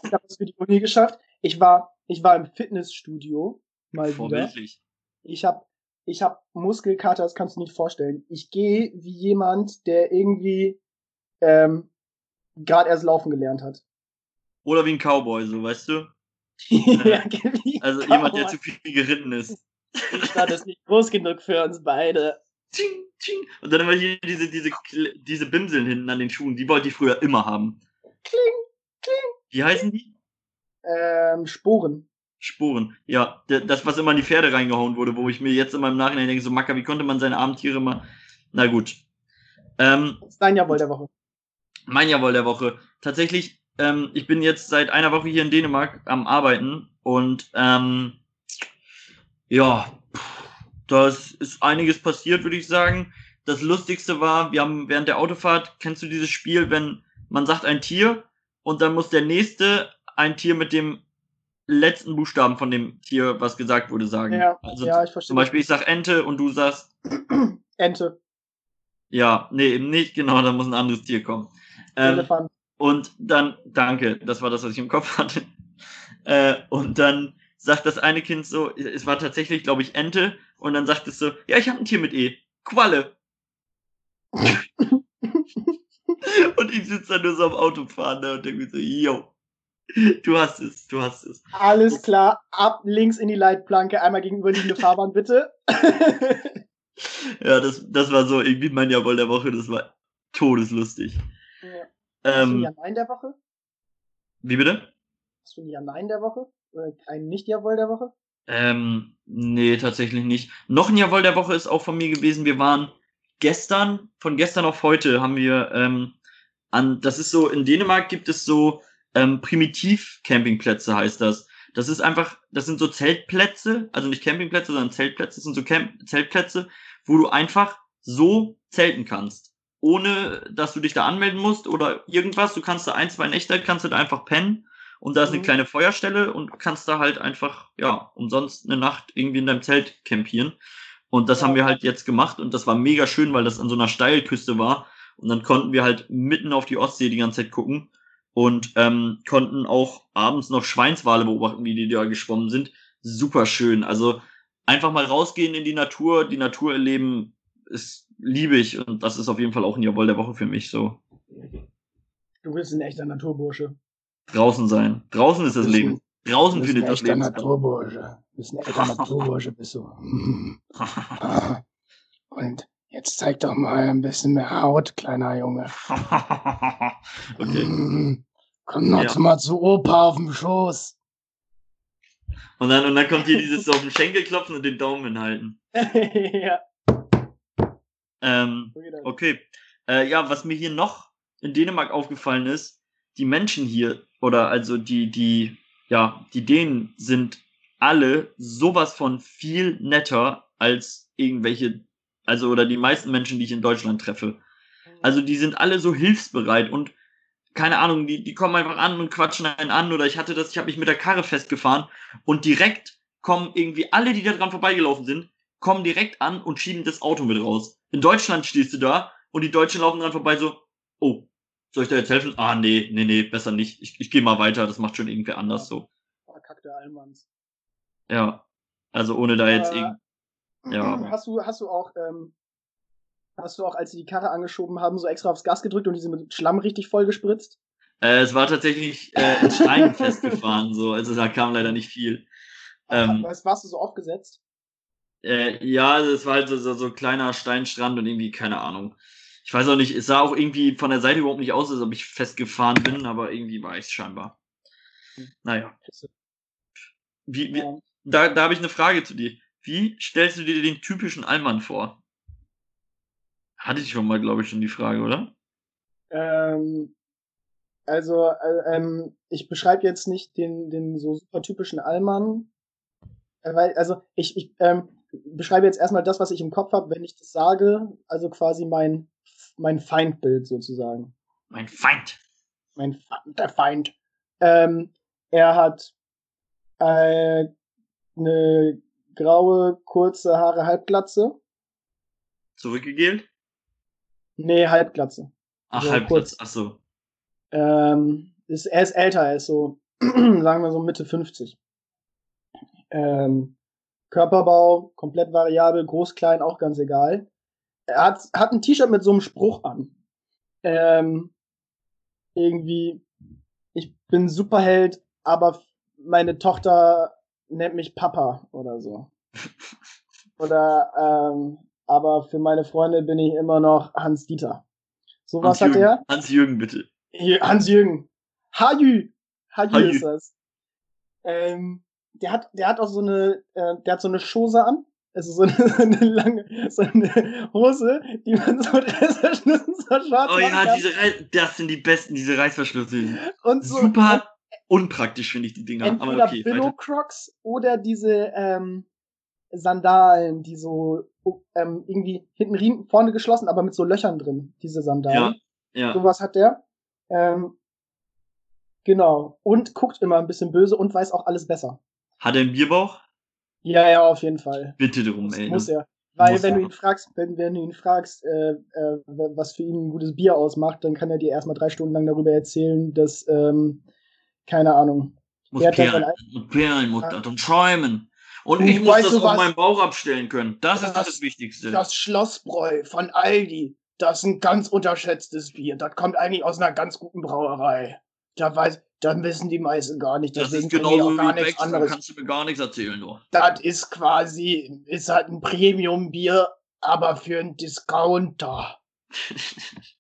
Ich habe es für die Uni geschafft. Ich war, ich war im Fitnessstudio mal wieder. Vorbildlich. Ich habe ich hab Muskelkater, das kannst du nicht vorstellen. Ich gehe wie jemand, der irgendwie ähm, gerade erst laufen gelernt hat. Oder wie ein Cowboy, so, weißt du? ja, wie Also kann jemand, der zu viel geritten ist. Die Stadt ist nicht groß genug für uns beide. Tsching, tsching. Und dann immer hier diese, diese, diese Bimseln hinten an den Schuhen, die wollte ich früher immer haben. kling, kling. Wie heißen die? Ähm, Sporen. Sporen. Ja, das, was immer in die Pferde reingehauen wurde, wo ich mir jetzt in meinem Nachhinein denke, so Macker, wie konnte man seine armen Tiere mal. Na gut. Ähm, das ist dein Jawohl der Woche. Mein Jawohl der Woche. Tatsächlich, ähm, ich bin jetzt seit einer Woche hier in Dänemark am Arbeiten und ähm, ja, das ist einiges passiert, würde ich sagen. Das Lustigste war, wir haben während der Autofahrt, kennst du dieses Spiel, wenn man sagt ein Tier und dann muss der nächste ein Tier mit dem letzten Buchstaben von dem Tier, was gesagt wurde, sagen. Ja, also ja ich verstehe. Zum Beispiel, ich sag Ente und du sagst Ente. Ja, nee, eben nicht, genau, da muss ein anderes Tier kommen. Ähm. Und dann, danke, das war das, was ich im Kopf hatte. Äh, und dann sagt das eine Kind so, es war tatsächlich, glaube ich, Ente, und dann sagt es so, ja, ich habe ein Tier mit E, Qualle. und ich sitze da nur so am Autofahren ne, und denke mir so, yo, du hast es, du hast es. Alles klar, ab links in die Leitplanke, einmal gegenüberliegende Fahrbahn, bitte. ja, das, das war so irgendwie mein Jawohl der Woche, das war todeslustig. Ähm, Hast du ein Nein der Woche? Wie bitte? Hast du ein Ja Nein der Woche? Oder ein Nicht-Jawohl der Woche? Ähm, nee, tatsächlich nicht. Noch ein Jawohl der Woche ist auch von mir gewesen. Wir waren gestern, von gestern auf heute haben wir ähm, an, das ist so, in Dänemark gibt es so ähm, Primitiv-Campingplätze, heißt das. Das ist einfach, das sind so Zeltplätze, also nicht Campingplätze, sondern Zeltplätze, das sind so Camp Zeltplätze, wo du einfach so zelten kannst. Ohne, dass du dich da anmelden musst oder irgendwas. Du kannst da ein, zwei Nächte, kannst du da einfach pennen und da ist eine mhm. kleine Feuerstelle und kannst da halt einfach, ja, umsonst eine Nacht irgendwie in deinem Zelt campieren. Und das ja. haben wir halt jetzt gemacht und das war mega schön, weil das an so einer Steilküste war. Und dann konnten wir halt mitten auf die Ostsee die ganze Zeit gucken und ähm, konnten auch abends noch Schweinswale beobachten, wie die da geschwommen sind. Super schön. Also einfach mal rausgehen in die Natur, die Natur erleben, ist liebe ich und das ist auf jeden Fall auch ein Jawohl der Woche für mich so. Du bist ein echter Naturbursche. Draußen sein. Draußen ist das Leben. Draußen findet das Leben. Naturbursche. Du bist ein echter Naturbursche, bist du. Und jetzt zeig doch mal ein bisschen mehr Haut, kleiner Junge. okay. Komm noch ja. mal zu Opa auf dem Schoß. Und dann, und dann kommt hier dieses auf den Schenkel klopfen und den Daumen hinhalten. ja. Ähm, okay. Äh, ja, was mir hier noch in Dänemark aufgefallen ist, die Menschen hier oder also die, die, ja, die Dänen sind alle sowas von viel netter als irgendwelche, also oder die meisten Menschen, die ich in Deutschland treffe. Also die sind alle so hilfsbereit und keine Ahnung, die, die kommen einfach an und quatschen einen an oder ich hatte das, ich habe mich mit der Karre festgefahren und direkt kommen irgendwie alle, die da dran vorbeigelaufen sind, kommen direkt an und schieben das Auto mit raus. In Deutschland stehst du da und die Deutschen laufen dran vorbei so, oh, soll ich da jetzt helfen? Ah, nee, nee, nee, besser nicht. Ich, ich gehe mal weiter, das macht schon irgendwer anders so. Verkackte Allmanns. Ja, also ohne da jetzt äh, irgendwie. Ja. Hast du, hast du auch, ähm, hast du auch, als sie die Karre angeschoben haben, so extra aufs Gas gedrückt und diese mit Schlamm richtig voll gespritzt? Äh, es war tatsächlich äh, in Steinen festgefahren, so, also da kam leider nicht viel. Ähm, was warst du so aufgesetzt? Äh, ja, es war halt so, so, so kleiner Steinstrand und irgendwie, keine Ahnung ich weiß auch nicht, es sah auch irgendwie von der Seite überhaupt nicht aus, als ob ich festgefahren bin, aber irgendwie war ich es scheinbar. Naja. Wie, wie, da da habe ich eine Frage zu dir. Wie stellst du dir den typischen Allmann vor? Hatte ich schon mal, glaube ich, schon die Frage, oder? Ähm, also, äh, ähm, ich beschreibe jetzt nicht den, den so super typischen Allmann, äh, weil, also ich, ich ähm, beschreibe jetzt erstmal das, was ich im Kopf habe, wenn ich das sage, also quasi mein mein Feindbild sozusagen. Mein Feind. Mein Feind, der Feind. Ähm, er hat äh, eine graue, kurze Haare, Halbglatze. Zurückgegelt? Nee, Halbglatze. Ach, so Halbglatze, ach so. Ähm, ist, er ist älter, er ist so, sagen wir so Mitte 50. Ähm, Körperbau, komplett variabel, groß, klein, auch ganz egal er hat, hat ein T-Shirt mit so einem Spruch an. Ähm, irgendwie, ich bin Superheld, aber meine Tochter nennt mich Papa oder so. Oder, ähm, aber für meine Freunde bin ich immer noch Hans Dieter. So was hat er. Hans Jürgen, bitte. Hans Jürgen. Haju Haju. ist das. Ähm, der hat, der hat auch so eine, äh, der hat so eine Schose an. Also so eine, so eine lange, so eine Hose, die man so mit Reißverschlüssen so schwarz Oh ja, kann. diese Reiß das sind die besten, diese Reißverschlüsse. und so, Super unpraktisch finde ich die Dinger. entweder Aber okay, weiter. Crocs oder diese ähm, Sandalen, die so ähm, irgendwie hinten Riemen, vorne geschlossen, aber mit so Löchern drin, diese Sandalen. Ja, ja. Sowas hat der. Ähm, genau. Und guckt immer ein bisschen böse und weiß auch alles besser. Hat er einen Bierbauch? Ja, ja, auf jeden Fall. Bitte drum, Das ey. muss ne? er. Weil Muss wenn er. du ihn fragst, wenn, wenn du ihn fragst, äh, äh, was für ihn ein gutes Bier ausmacht, dann kann er dir erstmal drei Stunden lang darüber erzählen, dass, ähm, keine Ahnung. Muss ja Perlen, und Perlen muss Ja. das und ich muss das auf meinen Bauch abstellen können. Das, ist Das- das Wichtigste. Das Schlossbräu von Aldi, das ist ein ganz unterschätztes Bier. Das kommt eigentlich aus einer ganz guten Brauerei. Da weiß, da wissen die meisten gar nicht. Das Deswegen ist auch gar wie nichts Becks, da anderes. kannst du mir gar nichts erzählen, du. Das ist quasi, ist halt ein Premium-Bier, aber für einen Discounter.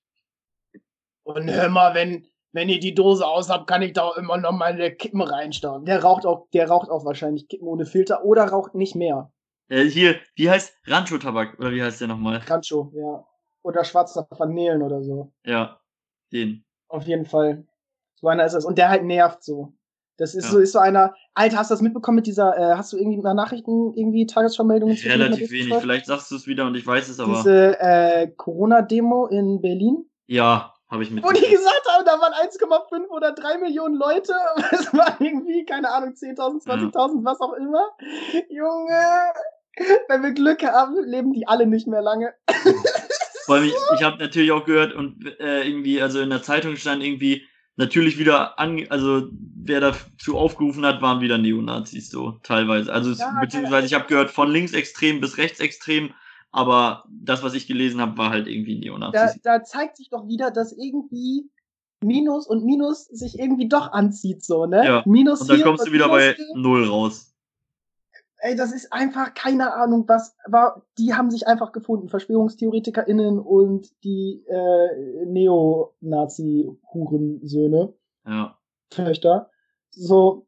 Und hör mal, wenn, wenn ihr die Dose aus habt, kann ich da auch immer noch meine Kippen reinstauben. Der raucht auch, der raucht auch wahrscheinlich Kippen ohne Filter oder raucht nicht mehr. Äh, hier, wie heißt Rancho-Tabak? Oder wie heißt der nochmal? Rancho, ja. Oder schwarzer Vanillen oder so. Ja, den. Auf jeden Fall. So einer ist es. Und der halt nervt so. Das ist Ja. so, ist so einer. Alter, hast du das mitbekommen mit dieser, äh, hast du irgendwie nach Nachrichten irgendwie Tagesvermeldungen zu Relativ wenig. Vielleicht sagst du es wieder und ich weiß es aber. Diese äh, Corona-Demo in Berlin, Ja, habe ich wo die gesagt haben, da waren 1,5 oder 3 Millionen Leute. Es waren irgendwie, keine Ahnung, 10.000, 20.000, was auch immer. Junge, wenn wir Glück haben, leben die alle nicht mehr lange. Vor allem, ich, ich habe natürlich auch gehört und äh, irgendwie, also in der Zeitung stand irgendwie, natürlich wieder an, also wer dazu aufgerufen hat, waren wieder Neonazis, so teilweise. Also Ja, beziehungsweise ich habe gehört von linksextrem bis rechtsextrem, aber das, was ich gelesen habe, war halt irgendwie Da, Neonazis. da zeigt sich doch wieder, dass irgendwie Minus und Minus sich irgendwie doch anzieht, so, ne? Ja, Minus Und dann hier kommst du wieder Minus bei. Null raus. Ey, das ist einfach keine Ahnung, was war. Die haben sich einfach gefunden, VerschwörungstheoretikerInnen und die äh, Neonazi-Hurensöhne, Ja. Töchter. So,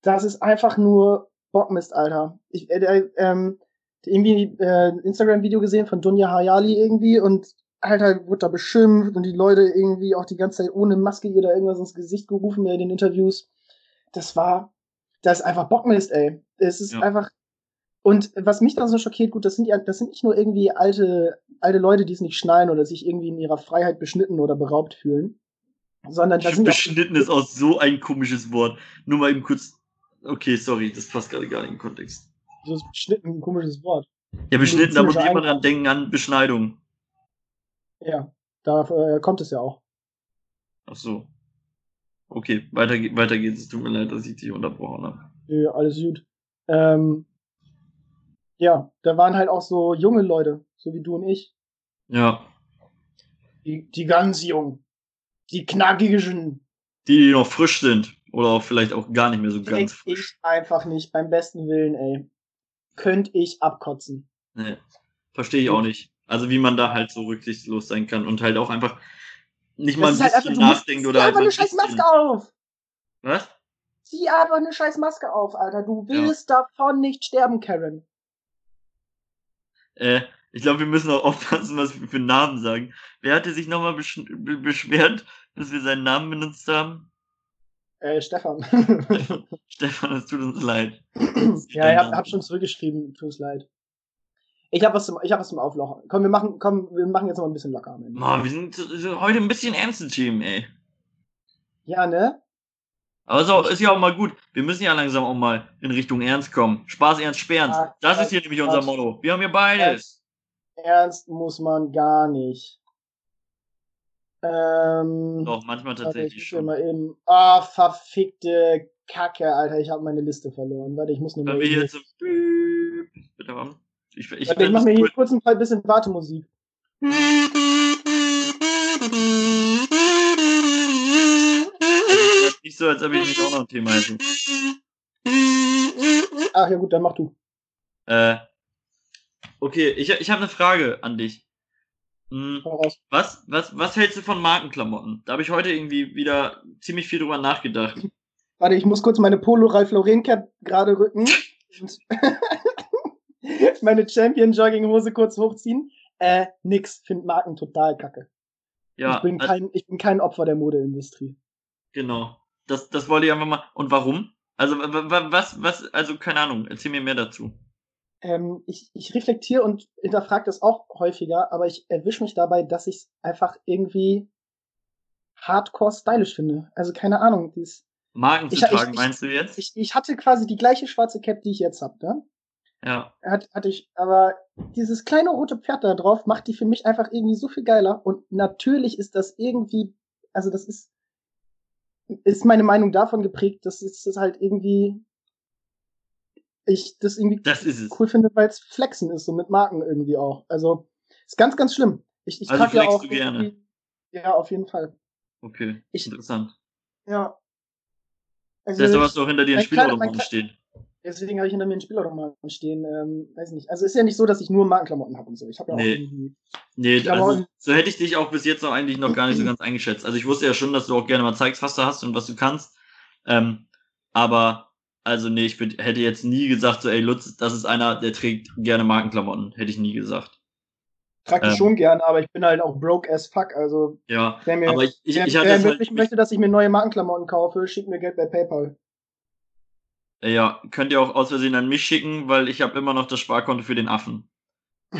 das ist einfach nur Bockmist, Alter. Ich, äh, äh, ähm, irgendwie äh, ein Instagram-Video gesehen von Dunja Hayali irgendwie und Alter, wurde da beschimpft und die Leute irgendwie auch die ganze Zeit ohne Maske ihr da irgendwas ins Gesicht gerufen bei den Interviews. Das war, das ist einfach Bockmist, ey. Es ist Ja. einfach. Und was mich dann so schockiert, gut, das sind ja, das sind nicht nur irgendwie alte, alte Leute, die es nicht schnallen oder sich irgendwie in ihrer Freiheit beschnitten oder beraubt fühlen, sondern das sind ja auch Beschnitten ist auch so ein komisches Wort. Nur mal eben kurz. Okay, sorry, das passt gerade gar nicht im Kontext. so ist beschnitten ein komisches Wort. Ja, beschnitten, da muss immer dran denken an Beschneidung. Ja, da äh, kommt es ja auch. Ach so. Okay, weiter, weiter geht's. Es tut mir leid, dass ich dich unterbrochen habe. Ja, alles gut. Ähm, ja, da waren halt auch so junge Leute, so wie du und ich. Ja. Die, die ganz jungen. Die knackigen. Die, die noch frisch sind. Oder auch vielleicht auch gar nicht mehr so ganz frisch. ich einfach nicht, beim besten Willen, ey. Könnte ich abkotzen. Nee. Verstehe ich auch nicht. Also wie man da halt so rücksichtslos sein kann und halt auch einfach nicht mal ein Das ist halt bisschen einfach, du musst, nachdenkt zieh oder halt einfach mal eine ein scheiß bisschen. Maske auf. Was? Zieh einfach eine scheiß Maske auf, Alter. Du willst davon nicht sterben, Karen. Äh, ich glaube, wir müssen auch aufpassen, was wir für Namen sagen. Wer hatte sich nochmal besch be beschwert, dass wir seinen Namen benutzt haben? Äh, Stefan. Stefan, es tut uns leid. ja, ich hab, hab schon zurückgeschrieben, tut's leid. Ich hab was zum, ich hab was zum Auflochen. Komm, wir machen, komm, wir machen jetzt noch mal ein bisschen locker am Ende. Mann, wir sind heute ein bisschen ernste Themen, ey. Ja, ne? Aber so, ist ja auch mal gut. Wir müssen ja langsam auch mal in Richtung Ernst kommen. Spaß, Ernst, Sperrens. Ah, Das ist hier nämlich unser Motto. Wir haben hier beides. Ernst muss man gar nicht. Ähm, Doch, manchmal tatsächlich schon. mal eben. Ah, verfickte Kacke, Alter. Ich habe meine Liste verloren. Warte, ich muss nur mal wir hier so. Piep, Bitte haben. Ich, ich, Warte, ich mach mir hier kurz ein paar bisschen Wartemusik. nicht so, als ob ich nicht auch noch ein Thema hätte. Ach ja, gut, dann mach du. Äh, okay, ich, ich habe eine Frage an dich. Hm, was, was, was hältst du von Markenklamotten? Da habe ich heute irgendwie wieder ziemlich viel drüber nachgedacht. Warte, ich muss kurz meine Polo Ralph Lauren Cap gerade rücken meine Champion Jogginghose kurz hochziehen. Äh, nix, find Marken total kacke. Ja, ich bin kein, ich bin kein Opfer der Modeindustrie. Genau. Das, das wollte ich einfach mal. Und warum? Also, was, was, also, keine Ahnung, erzähl mir mehr dazu. Ähm, ich, ich reflektiere und hinterfrage das auch häufiger, aber ich erwische mich dabei, dass ich es einfach irgendwie hardcore stylisch finde. Also, keine Ahnung, dies. Marken zu ich, tragen, ich, meinst du jetzt? Ich, ich, hatte quasi die gleiche schwarze Cap, die ich jetzt habe, ne? Ja. Hat, hatte ich, aber dieses kleine rote Pferd da drauf macht die für mich einfach irgendwie so viel geiler. Und natürlich ist das irgendwie, also das ist, ist meine Meinung davon geprägt, dass es halt irgendwie, ich das irgendwie das cool finde, weil es Flexen ist, so mit Marken irgendwie auch. Also, ist ganz, ganz schlimm. Ich, ich also flexst ja auch du gerne? Ja, auf jeden Fall. Okay, ich, interessant. Ja. Also, das ist was doch hinter dir ein Spielautomaten stehen. Deswegen habe ich hinter mir einen Spielautomaten stehen. Ähm, weiß nicht. Also ist ja nicht so, dass ich nur Markenklamotten habe und so. Ich habe ja auch nee. irgendwie. Nee, also, so hätte ich dich auch bis jetzt noch eigentlich noch gar nicht so ganz eingeschätzt. Also ich wusste ja schon, dass du auch gerne mal zeigst, was du hast und was du kannst. Ähm, aber also nee, ich bin, hätte jetzt nie gesagt, so ey Lutz, das ist einer, der trägt gerne Markenklamotten. Hätte ich nie gesagt. Trage ich ähm, schon gerne, aber ich bin halt auch broke as fuck. Also ja, wer mir, aber ich, ich, wer, ich wer wirklich halt möchte, dass ich mir neue Markenklamotten kaufe, schickt mir Geld bei PayPal. Ja, könnt ihr auch aus Versehen an mich schicken, weil ich habe immer noch das Sparkonto für den Affen.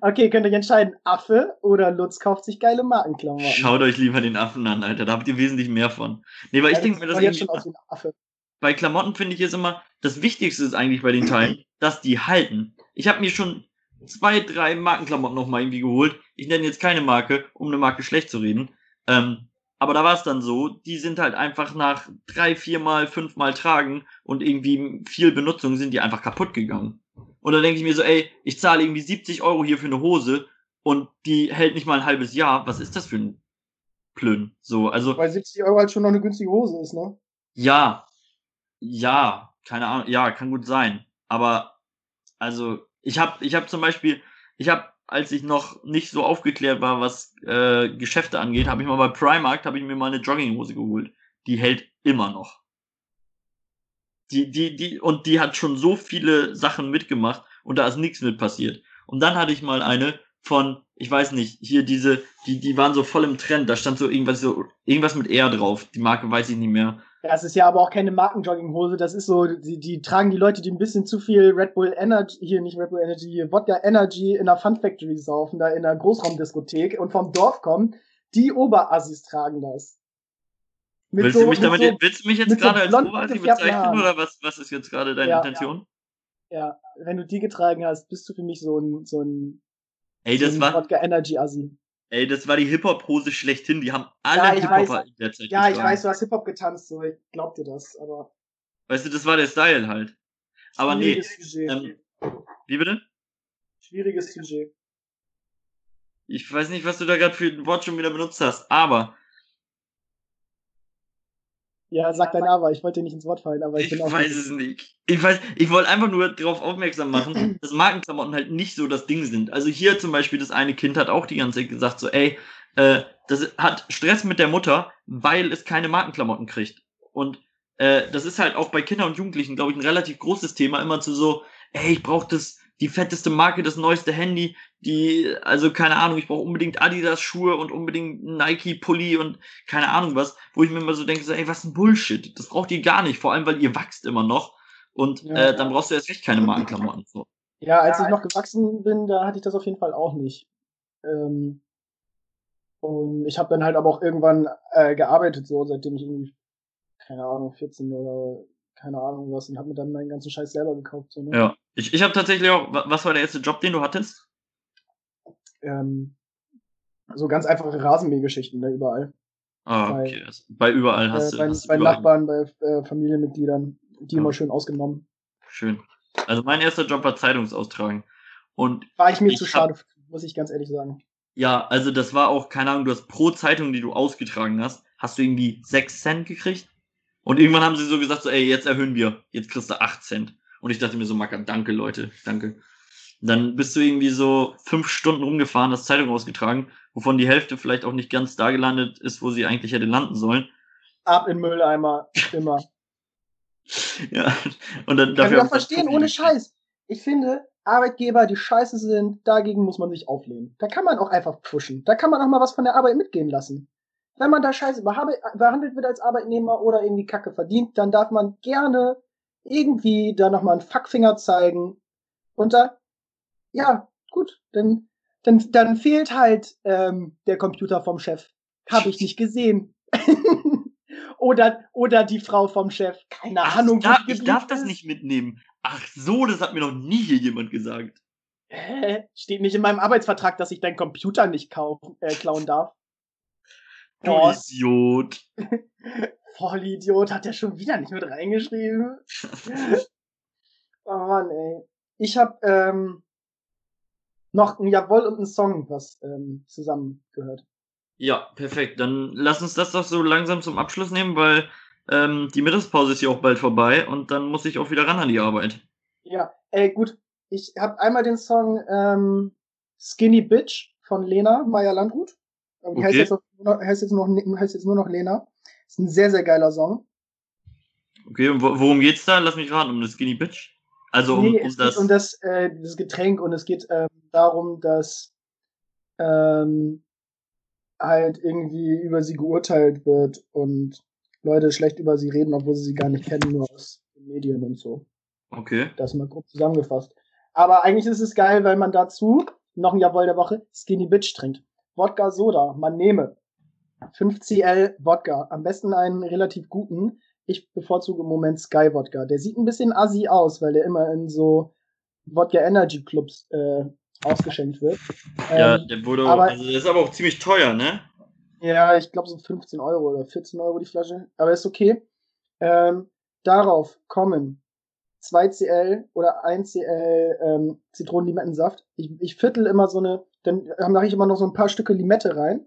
okay, könnt ihr entscheiden, Affe oder Lutz kauft sich geile Markenklamotten. Schaut euch lieber den Affen an, Alter, da habt ihr wesentlich mehr von. Nee, weil ja, ich denke mir, das jetzt schon aus wie ein Affe. Bei Klamotten finde ich jetzt immer, das Wichtigste ist eigentlich bei den Teilen, dass die halten. Ich habe mir schon zwei, drei Markenklamotten nochmal irgendwie geholt. Ich nenne jetzt keine Marke, um eine Marke schlecht zu reden. Ähm, aber da war es dann so, die sind halt einfach nach drei, viermal, fünfmal tragen und irgendwie viel Benutzung sind die einfach kaputt gegangen. Und dann denke ich mir so, ey, ich zahle irgendwie 70 Euro hier für eine Hose und die hält nicht mal ein halbes Jahr. Was ist das für ein Plön? So, also. Weil 70 Euro halt schon noch eine günstige Hose ist, ne? Ja. Ja. Keine Ahnung. Ja, kann gut sein. Aber, also, ich habe ich hab zum Beispiel, ich habe als ich noch nicht so aufgeklärt war, was äh, Geschäfte angeht, habe ich mal bei Primark, habe ich mir mal eine Jogginghose geholt. Die hält immer noch. Die, die, die, und die hat schon so viele Sachen mitgemacht und da ist nichts mit passiert. Und dann hatte ich mal eine von, ich weiß nicht, hier diese, die, die waren so voll im Trend, da stand so irgendwas, so, irgendwas mit R drauf. Die Marke weiß ich nicht mehr. Das ist ja aber auch keine Markenjogginghose, das ist so, die, die tragen die Leute, die ein bisschen zu viel Red Bull Energy, hier nicht Red Bull Energy, hier Wodka Energy in der Fun Factory saufen, da in der Großraumdiskothek und vom Dorf kommen, die Oberassis tragen das. willst, so, du mich damit, so, willst du mich jetzt gerade so als Oberassi bezeichnen oder was, was ist jetzt gerade deine ja, Intention? Ja. ja. wenn du die getragen hast, bist du für mich so ein, so ein, Ey, das so ein war, Wodka Energy Assi. Ey, das war die Hip-Hop-Hose schlechthin. Die haben alle ja, Hip-Hopper in der Zeit Ja, getragen. ich weiß, du hast Hip-Hop getanzt, so, ich glaub dir das, aber. Weißt du, das war der Style halt. Aber nee. Ähm, wie bitte? Schwieriges Sujet. Ich weiß nicht, was du da gerade für ein Wort schon wieder benutzt hast, aber ja, sag dein Aber. Ich wollte dir nicht ins Wort fallen, aber ich, ich bin auch. Ich weiß es nicht. Ich weiß, ich wollte einfach nur darauf aufmerksam machen, dass Markenklamotten halt nicht so das Ding sind. Also hier zum Beispiel, das eine Kind hat auch die ganze Zeit gesagt, so, ey, äh, das hat Stress mit der Mutter, weil es keine Markenklamotten kriegt. Und äh, das ist halt auch bei Kindern und Jugendlichen, glaube ich, ein relativ großes Thema, immer zu so, ey, ich brauche das, die fetteste Marke, das neueste Handy, die, also keine Ahnung, ich brauche unbedingt Adidas Schuhe und unbedingt Nike Pulli und keine Ahnung was, wo ich mir immer so denke, so, ey, was ein Bullshit, das braucht ihr gar nicht, vor allem, weil ihr wachst immer noch und ja, äh, dann brauchst du erst recht keine Markenklamotten. So. Ja, als ich noch gewachsen bin, da hatte ich das auf jeden Fall auch nicht. Ähm, und ich habe dann halt aber auch irgendwann äh, gearbeitet, so seitdem ich irgendwie, keine Ahnung, 14 oder keine Ahnung was und habe mir dann meinen ganzen Scheiß selber gekauft. So, ne? Ja, ich, ich habe tatsächlich auch, was war der erste Job, den du hattest? ähm, so ganz einfache Rasenmähergeschichten da ne, überall. Ah, okay. Bei, also bei überall hast äh, du. Bei, hast bei Nachbarn, bei äh, Familienmitgliedern, die ja. immer schön ausgenommen. Schön. Also mein erster Job war Zeitungsaustragen. Und war ich mir ich zu schade, hab, muss ich ganz ehrlich sagen. Ja, also das war auch, keine Ahnung, du hast pro Zeitung, die du ausgetragen hast, hast du irgendwie 6 Cent gekriegt. Und irgendwann haben sie so gesagt, so, ey, jetzt erhöhen wir, jetzt kriegst du 8 Cent. Und ich dachte mir so, Macker, danke Leute, danke. Dann bist du irgendwie so fünf Stunden rumgefahren, hast Zeitung ausgetragen, wovon die Hälfte vielleicht auch nicht ganz da gelandet ist, wo sie eigentlich hätte landen sollen. Ab in Mülleimer, immer. ja, und dann dafür. Kann ich auch verstehen, ohne Scheiß. Ich finde, Arbeitgeber, die scheiße sind, dagegen muss man sich auflehnen. Da kann man auch einfach pushen. Da kann man auch mal was von der Arbeit mitgehen lassen. Wenn man da scheiße behandelt wird als Arbeitnehmer oder irgendwie Kacke verdient, dann darf man gerne irgendwie da nochmal einen Fackfinger zeigen. Und da, ja, gut, dann, dann, dann fehlt halt ähm, der Computer vom Chef. Habe ich nicht gesehen. oder, oder die Frau vom Chef. Keine Ach, Ahnung. Da, ich darf das nicht mitnehmen. Ach so, das hat mir noch nie hier jemand gesagt. Hä? Steht nicht in meinem Arbeitsvertrag, dass ich deinen Computer nicht kaufen, äh, klauen darf. Du oh. Idiot. Vollidiot, hat er schon wieder nicht mit reingeschrieben. oh Mann, ey. Ich hab ähm, noch ein Jawoll und ein Song, was ähm, zusammengehört. Ja, perfekt. Dann lass uns das doch so langsam zum Abschluss nehmen, weil ähm, die Mittagspause ist ja auch bald vorbei und dann muss ich auch wieder ran an die Arbeit. Ja, ey, gut. Ich habe einmal den Song ähm, Skinny Bitch von Lena Meyer Landrut. Die okay. heißt, jetzt noch, heißt, jetzt noch, heißt jetzt nur noch Lena. Ist ein sehr, sehr geiler Song. Okay, und worum geht's da? Lass mich raten, um eine Skinny Bitch? Also um, nee, um das. um das, äh, das Getränk und es geht ähm, darum, dass ähm, halt irgendwie über sie geurteilt wird und Leute schlecht über sie reden, obwohl sie sie gar nicht kennen, nur aus den Medien und so. Okay. Das mal grob zusammengefasst. Aber eigentlich ist es geil, weil man dazu noch ein Jawohl der Woche Skinny Bitch trinkt. Wodka Soda, man nehme 5cl Wodka, am besten einen relativ guten. Ich bevorzuge im Moment Sky Wodka. Der sieht ein bisschen assi aus, weil der immer in so Wodka Energy Clubs äh, ausgeschenkt wird. Ja, ähm, der wurde, aber, also der ist aber auch ziemlich teuer, ne? Ja, ich glaube so 15 Euro oder 14 Euro die Flasche. Aber ist okay. Ähm, darauf kommen 2cl oder 1cl ähm, Zitronenlimettensaft. Ich, ich viertel immer so eine, dann mache ich immer noch so ein paar Stücke Limette rein.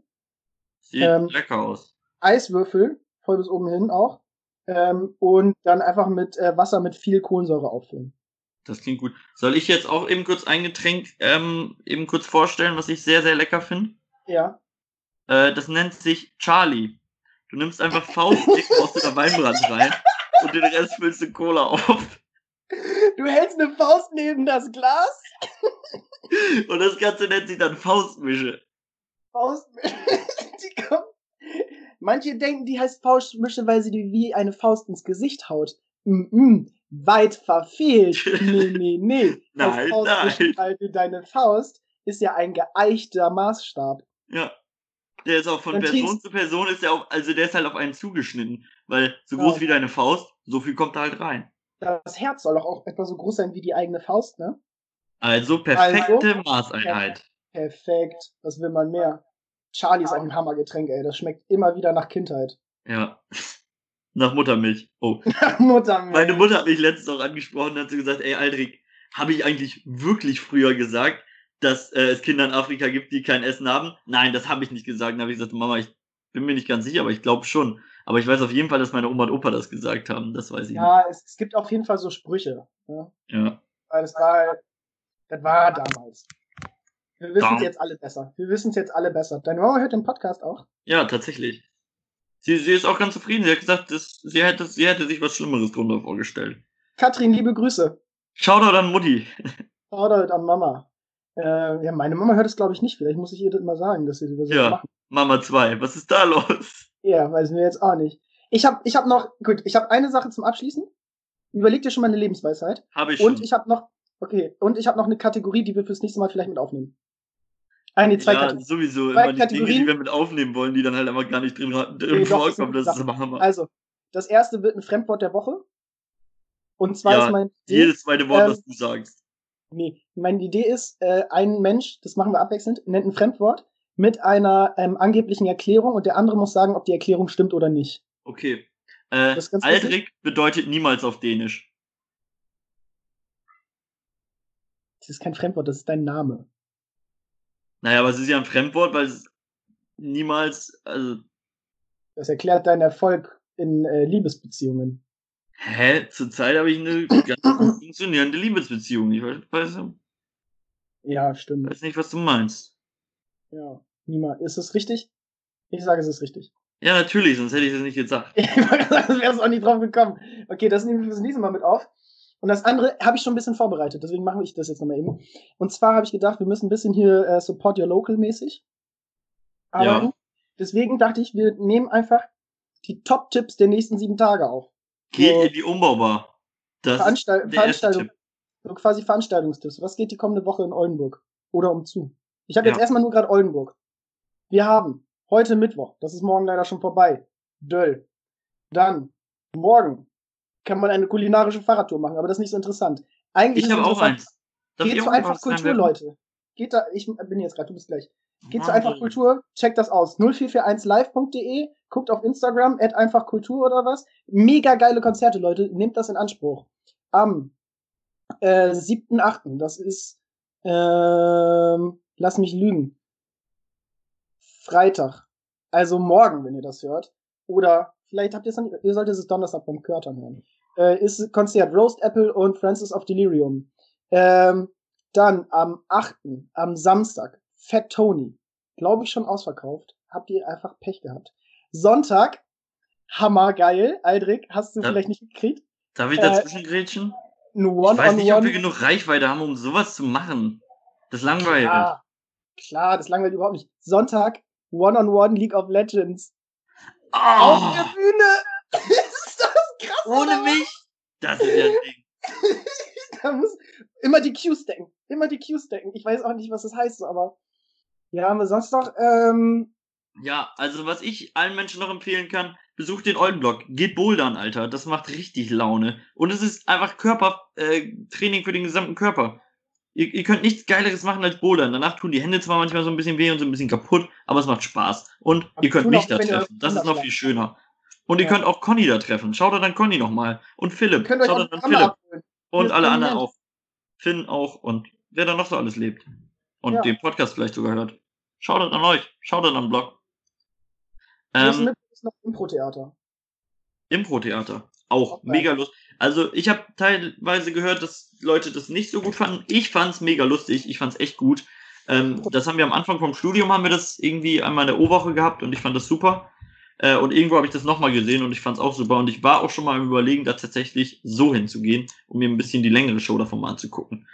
Sieht ähm, lecker aus. Eiswürfel, voll bis oben hin auch. Ähm, und dann einfach mit äh, Wasser mit viel Kohlensäure auffüllen. Das klingt gut. Soll ich jetzt auch eben kurz ein Getränk ähm, eben kurz vorstellen, was ich sehr, sehr lecker finde? Ja. Äh, das nennt sich Charlie. Du nimmst einfach Faustdick aus der Weinbrand rein und den Rest füllst du Cola auf. Du hältst eine Faust neben das Glas. und das Ganze nennt sich dann Faustmische. Faustmische. Die kommt. Manche denken, die heißt Faustmische, weil sie dir wie eine Faust ins Gesicht haut. Mm -mm, weit verfehlt. Nee, nee, nee. nein, nein. Weil du deine Faust ist ja ein geeichter Maßstab. Ja. Der ist auch von Dann Person zu Person, ist ja auch, also der ist halt auf einen zugeschnitten. Weil so groß ja. wie deine Faust, so viel kommt da halt rein. Das Herz soll doch auch etwa so groß sein wie die eigene Faust, ne? Also perfekte also, Maßeinheit. Perfekt. Was will man mehr? Charlie ist ein Hammergetränk, ey. Das schmeckt immer wieder nach Kindheit. Ja. Nach Muttermilch. Oh. Nach Muttermilch. Meine Mutter hat mich letztens auch angesprochen und hat so gesagt, ey Aldrich, habe ich eigentlich wirklich früher gesagt, dass äh, es Kinder in Afrika gibt, die kein Essen haben? Nein, das habe ich nicht gesagt. Dann habe ich gesagt, Mama, ich bin mir nicht ganz sicher, aber ich glaube schon. Aber ich weiß auf jeden Fall, dass meine Oma und Opa das gesagt haben. Das weiß ich ja, nicht. Ja, es, es, gibt auf jeden Fall so Sprüche. Ne? Ja. Weil das war, das war damals. Wir wissen es jetzt alle besser. Wir wissen es jetzt alle besser. Deine Mama hört den Podcast auch? Ja, tatsächlich. Sie, sie ist auch ganz zufrieden. Sie hat gesagt, dass, sie, hätte, sie hätte sich was Schlimmeres drunter vorgestellt. Katrin, liebe Grüße. Shoutout an Mutti. Shoutout an Mama. Äh, ja, meine Mama hört es, glaube ich, nicht. Vielleicht muss ich ihr das mal sagen, dass sie das ja, machen. Mama 2, was ist da los? Ja, weiß mir jetzt auch nicht. Ich habe ich hab noch, gut, ich habe eine Sache zum Abschließen. Überleg dir schon mal eine Lebensweisheit. Habe ich schon. Und ich habe noch, okay, und ich habe noch eine Kategorie, die wir fürs nächste Mal vielleicht mit aufnehmen. Ah, nee, zwei ja, Kategorien. sowieso. Zwei immer die Kategorien. Dinge, die wir mit aufnehmen wollen, die dann halt aber gar nicht drin, drin nee, vorkommen. Das ist immer Hammer. Also, das erste wird ein Fremdwort der Woche. Und zwar ja, ist mein. Jedes zweite Wort, ähm, was du sagst. Nee, meine Idee ist, äh, ein Mensch, das machen wir abwechselnd, nennt ein Fremdwort mit einer ähm, angeblichen Erklärung und der andere muss sagen, ob die Erklärung stimmt oder nicht. Okay. Äh, Aldrich bedeutet niemals auf Dänisch. Das ist kein Fremdwort, das ist dein Name. Naja, aber es ist ja ein Fremdwort, weil es niemals, also. Das erklärt deinen Erfolg in äh, Liebesbeziehungen. Hä? Zurzeit habe ich eine ganz funktionierende Liebesbeziehung. Ich weiß nicht. Ja, stimmt. Ich weiß nicht, was du meinst. Ja, niemand. Ist es richtig? Ich sage, es ist richtig. Ja, natürlich, sonst hätte ich das nicht gesagt. Ich wollte sagen, sonst wäre es auch nicht drauf gekommen. Okay, das nehmen wir fürs nächste Mal mit auf. Und das andere habe ich schon ein bisschen vorbereitet, deswegen mache ich das jetzt nochmal eben. Und zwar habe ich gedacht, wir müssen ein bisschen hier äh, Support Your Local mäßig arbeiten. Ja. Deswegen dachte ich, wir nehmen einfach die Top-Tipps der nächsten sieben Tage auf. Geht So. in die Umbaubar. Das Veranstalt ist der erste Veranstaltung, Tipp. so quasi Veranstaltungstipps. Was geht die kommende Woche in Oldenburg? Oder umzu? Ich habe jetzt Ja. erstmal nur gerade Oldenburg. Wir haben heute Mittwoch, das ist morgen leider schon vorbei, Döll. Dann, morgen kann man eine kulinarische Fahrradtour machen, aber das ist nicht so interessant. Eigentlich Ich habe auch eins. Darf Geht zu einfach Kultur? Leute. Geht da, ich bin jetzt gerade, du bist gleich. Geht zu einfach Kultur, checkt das aus. 0441live.de, guckt auf Instagram, at einfach Kultur oder was. Mega geile Konzerte, Leute. Nehmt das in Anspruch. Am äh, 7.8., das ist, ähm, lass mich lügen. Freitag. Also morgen, wenn ihr das hört. Oder vielleicht habt ihr es dann, ihr solltet es Donnerstag beim Körtern hören. Äh, ist Konzert Roast Apple und Francis of Delirium. Ähm, dann am 8., am Samstag, Fat Tony. Glaube ich schon ausverkauft. Habt ihr einfach Pech gehabt. Sonntag, hammergeil. Aldrich, hast du Ja. vielleicht nicht gekriegt? Darf ich Äh, dazwischen grätschen? Ein Ich weiß nicht, ob wir genug Reichweite haben, um sowas zu machen. Das langweilt. Klar, klar, das langweilt überhaupt nicht. Sonntag, One-on-One League of Legends. Auf der Oh, Bühne! ist das krass, ohne mich? Das ist ja ein Ding. da muss immer die Qs decken. Immer die Qs decken. Ich weiß auch nicht, was das heißt, aber. Ja, haben wir sonst noch, ähm, Ja, also was ich allen Menschen noch empfehlen kann, besucht den Oldenblock. Geht bouldern, Alter. Das macht richtig Laune. Und es ist einfach Körpertraining äh, Training für den gesamten Körper. Ihr, ihr könnt nichts Geileres machen als bouldern. Danach tun die Hände zwar manchmal so ein bisschen weh und so ein bisschen kaputt, aber es macht Spaß. Und Aber ihr könnt mich da ihr treffen. Das ist noch viel schöner. Und ihr Ja. könnt auch Conny da treffen. Schaut da dann Conny nochmal. Und Philipp. könnt euch Schaut auch da dann Philipp. abholen. Und Hier alle anderen auch. Finn auch und wer da noch so alles lebt. Und Ja. den Podcast vielleicht sogar hört. Schaut an euch. Schaut an Blog. Ähm, ist noch Impro-Theater. Impro-Theater. Auch Auch mega lustig. Also ich habe teilweise gehört, dass Leute das nicht so gut fanden. Ich fand's mega lustig. Ich fand's echt gut. Ähm, das haben wir am Anfang vom Studium haben wir das irgendwie einmal in der O-Woche gehabt und ich fand das super. Äh, und irgendwo habe ich das nochmal gesehen und ich fand's auch super. Und ich war auch schon mal im Überlegen, da tatsächlich so hinzugehen, um mir ein bisschen die längere Show davon mal anzugucken.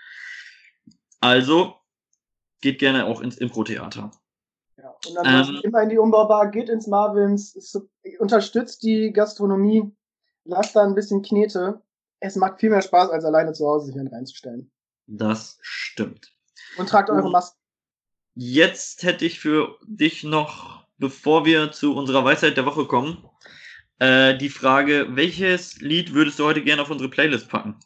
Also geht gerne auch ins Impro-Theater. Ja. Und ansonsten Ähm. immer in die Umbaubar, geht ins Marvins, unterstützt die Gastronomie, lasst da ein bisschen Knete. Es macht viel mehr Spaß, als alleine zu Hause sich reinzustellen. Das stimmt. Und tragt eure. Masken. Jetzt hätte ich für dich noch, bevor wir zu unserer Weisheit der Woche kommen, äh, die Frage, welches Lied würdest du heute gerne auf unsere Playlist packen?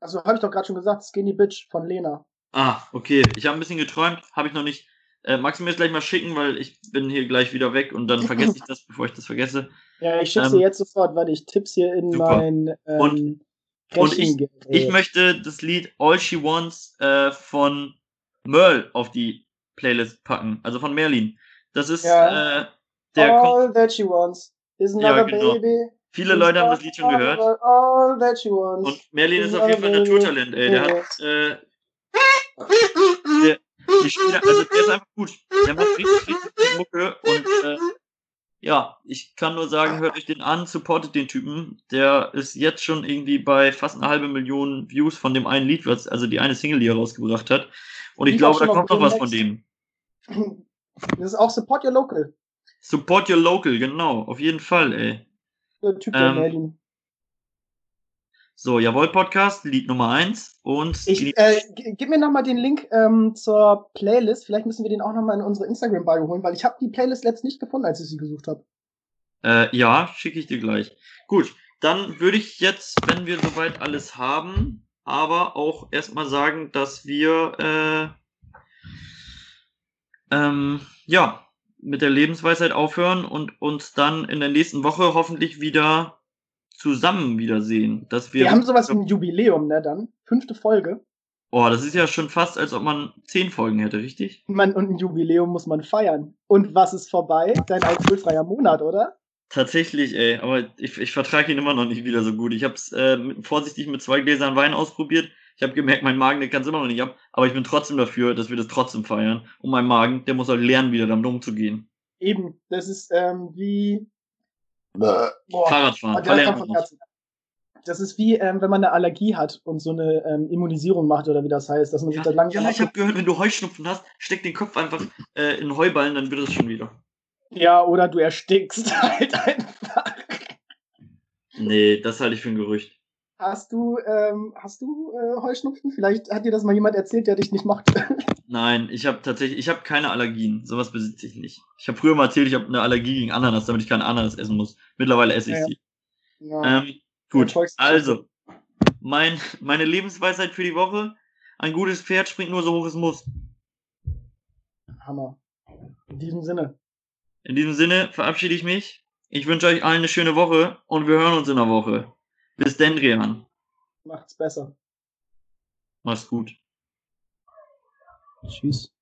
Also habe ich doch gerade schon gesagt, Skinny Bitch von Lena. Ah, okay. Ich habe ein bisschen geträumt, habe ich noch nicht. Äh, magst du mir das gleich mal schicken, weil ich bin hier gleich wieder weg und dann vergesse ich das, bevor ich das vergesse. Ja, ich schick's Ähm, dir jetzt sofort, weil ich tipp's hier in super. mein ähm, Und- und ich-. Ich möchte das Lied All She Wants äh, von Merle auf die Playlist packen, also von Merlin. Das ist Ja. äh, der All that she wants is another genau. baby. viele Leute haben das Lied schon gehört. All that she wants. Und Merlin ist auf jeden Fall ein Naturtalent, ey. Der hat, äh, der, die Spieler, also der ist einfach gut. Der macht richtig, richtig gute Mucke und, äh, ja, ich kann nur sagen, hört euch den an, supportet den Typen. Der ist jetzt schon irgendwie bei fast eine halbe Million Views von dem einen Lied, was, also die eine Single, die er rausgebracht hat. Und ich Lief glaube, da kommt noch was von dem. Das ist auch Support Your Local. Support your local, genau, auf jeden Fall, ey. Der Typ der Ähm. So, jawohl, Podcast, Lied Nummer eins und Ich, äh, gib mir nochmal den Link ähm, zur Playlist. Vielleicht müssen wir den auch nochmal in unsere Instagram-Bio holen, weil ich habe die Playlist letzt nicht gefunden, als ich sie gesucht habe. Äh, ja, schicke ich dir gleich. Gut, dann würde ich jetzt, wenn wir soweit alles haben, aber auch erstmal sagen, dass wir äh, ähm, ja mit der Lebensweisheit aufhören und uns dann in der nächsten Woche hoffentlich wieder zusammen wiedersehen. Dass wir, Wir haben sowas wie ein Jubiläum, ne, dann. Fünfte Folge. oh, das ist ja schon fast, als ob man zehn Folgen hätte, richtig? Man, und ein Jubiläum muss man feiern. Und was ist vorbei? Dein alkoholfreier Monat, oder? Tatsächlich, ey, aber ich, ich vertrage ihn immer noch nicht wieder so gut. Ich habe es äh, vorsichtig mit zwei Gläsern Wein ausprobiert. Ich habe gemerkt, mein Magen, der kann es immer noch nicht ab, aber ich bin trotzdem dafür, dass wir das trotzdem feiern. Und mein Magen, der muss halt lernen, wieder damit umzugehen. Eben, das ist ähm, wie. Boah, Fahrradfahren. Das ist wie, ähm, wenn man eine Allergie hat und so eine ähm, Immunisierung macht oder wie das heißt, dass man sich ja, da langsam. Ja, ich habe gehört, wenn du Heuschnupfen hast, steck den Kopf einfach äh, in Heuballen, dann wird es schon wieder. Ja, oder du erstickst halt einfach. Nee, das halte ich für ein Gerücht. Hast du, ähm, hast du äh, Heuschnupfen? Vielleicht hat dir das mal jemand erzählt, der dich nicht mochte. Nein, ich habe tatsächlich, ich habe keine Allergien. Sowas besitze ich nicht. Ich habe früher mal erzählt, ich habe eine Allergie gegen Ananas, damit ich keine Ananas essen muss. Mittlerweile esse ich ja, sie. Ja. Ähm, gut, also, mein, meine Lebensweisheit für die Woche. Ein gutes Pferd springt nur so hoch es muss. Hammer. In diesem Sinne. In diesem Sinne verabschiede ich mich. Ich wünsche euch allen eine schöne Woche und wir hören uns in der Woche. Bis denn, Drian. Macht's besser. Mach's gut. Tschüss.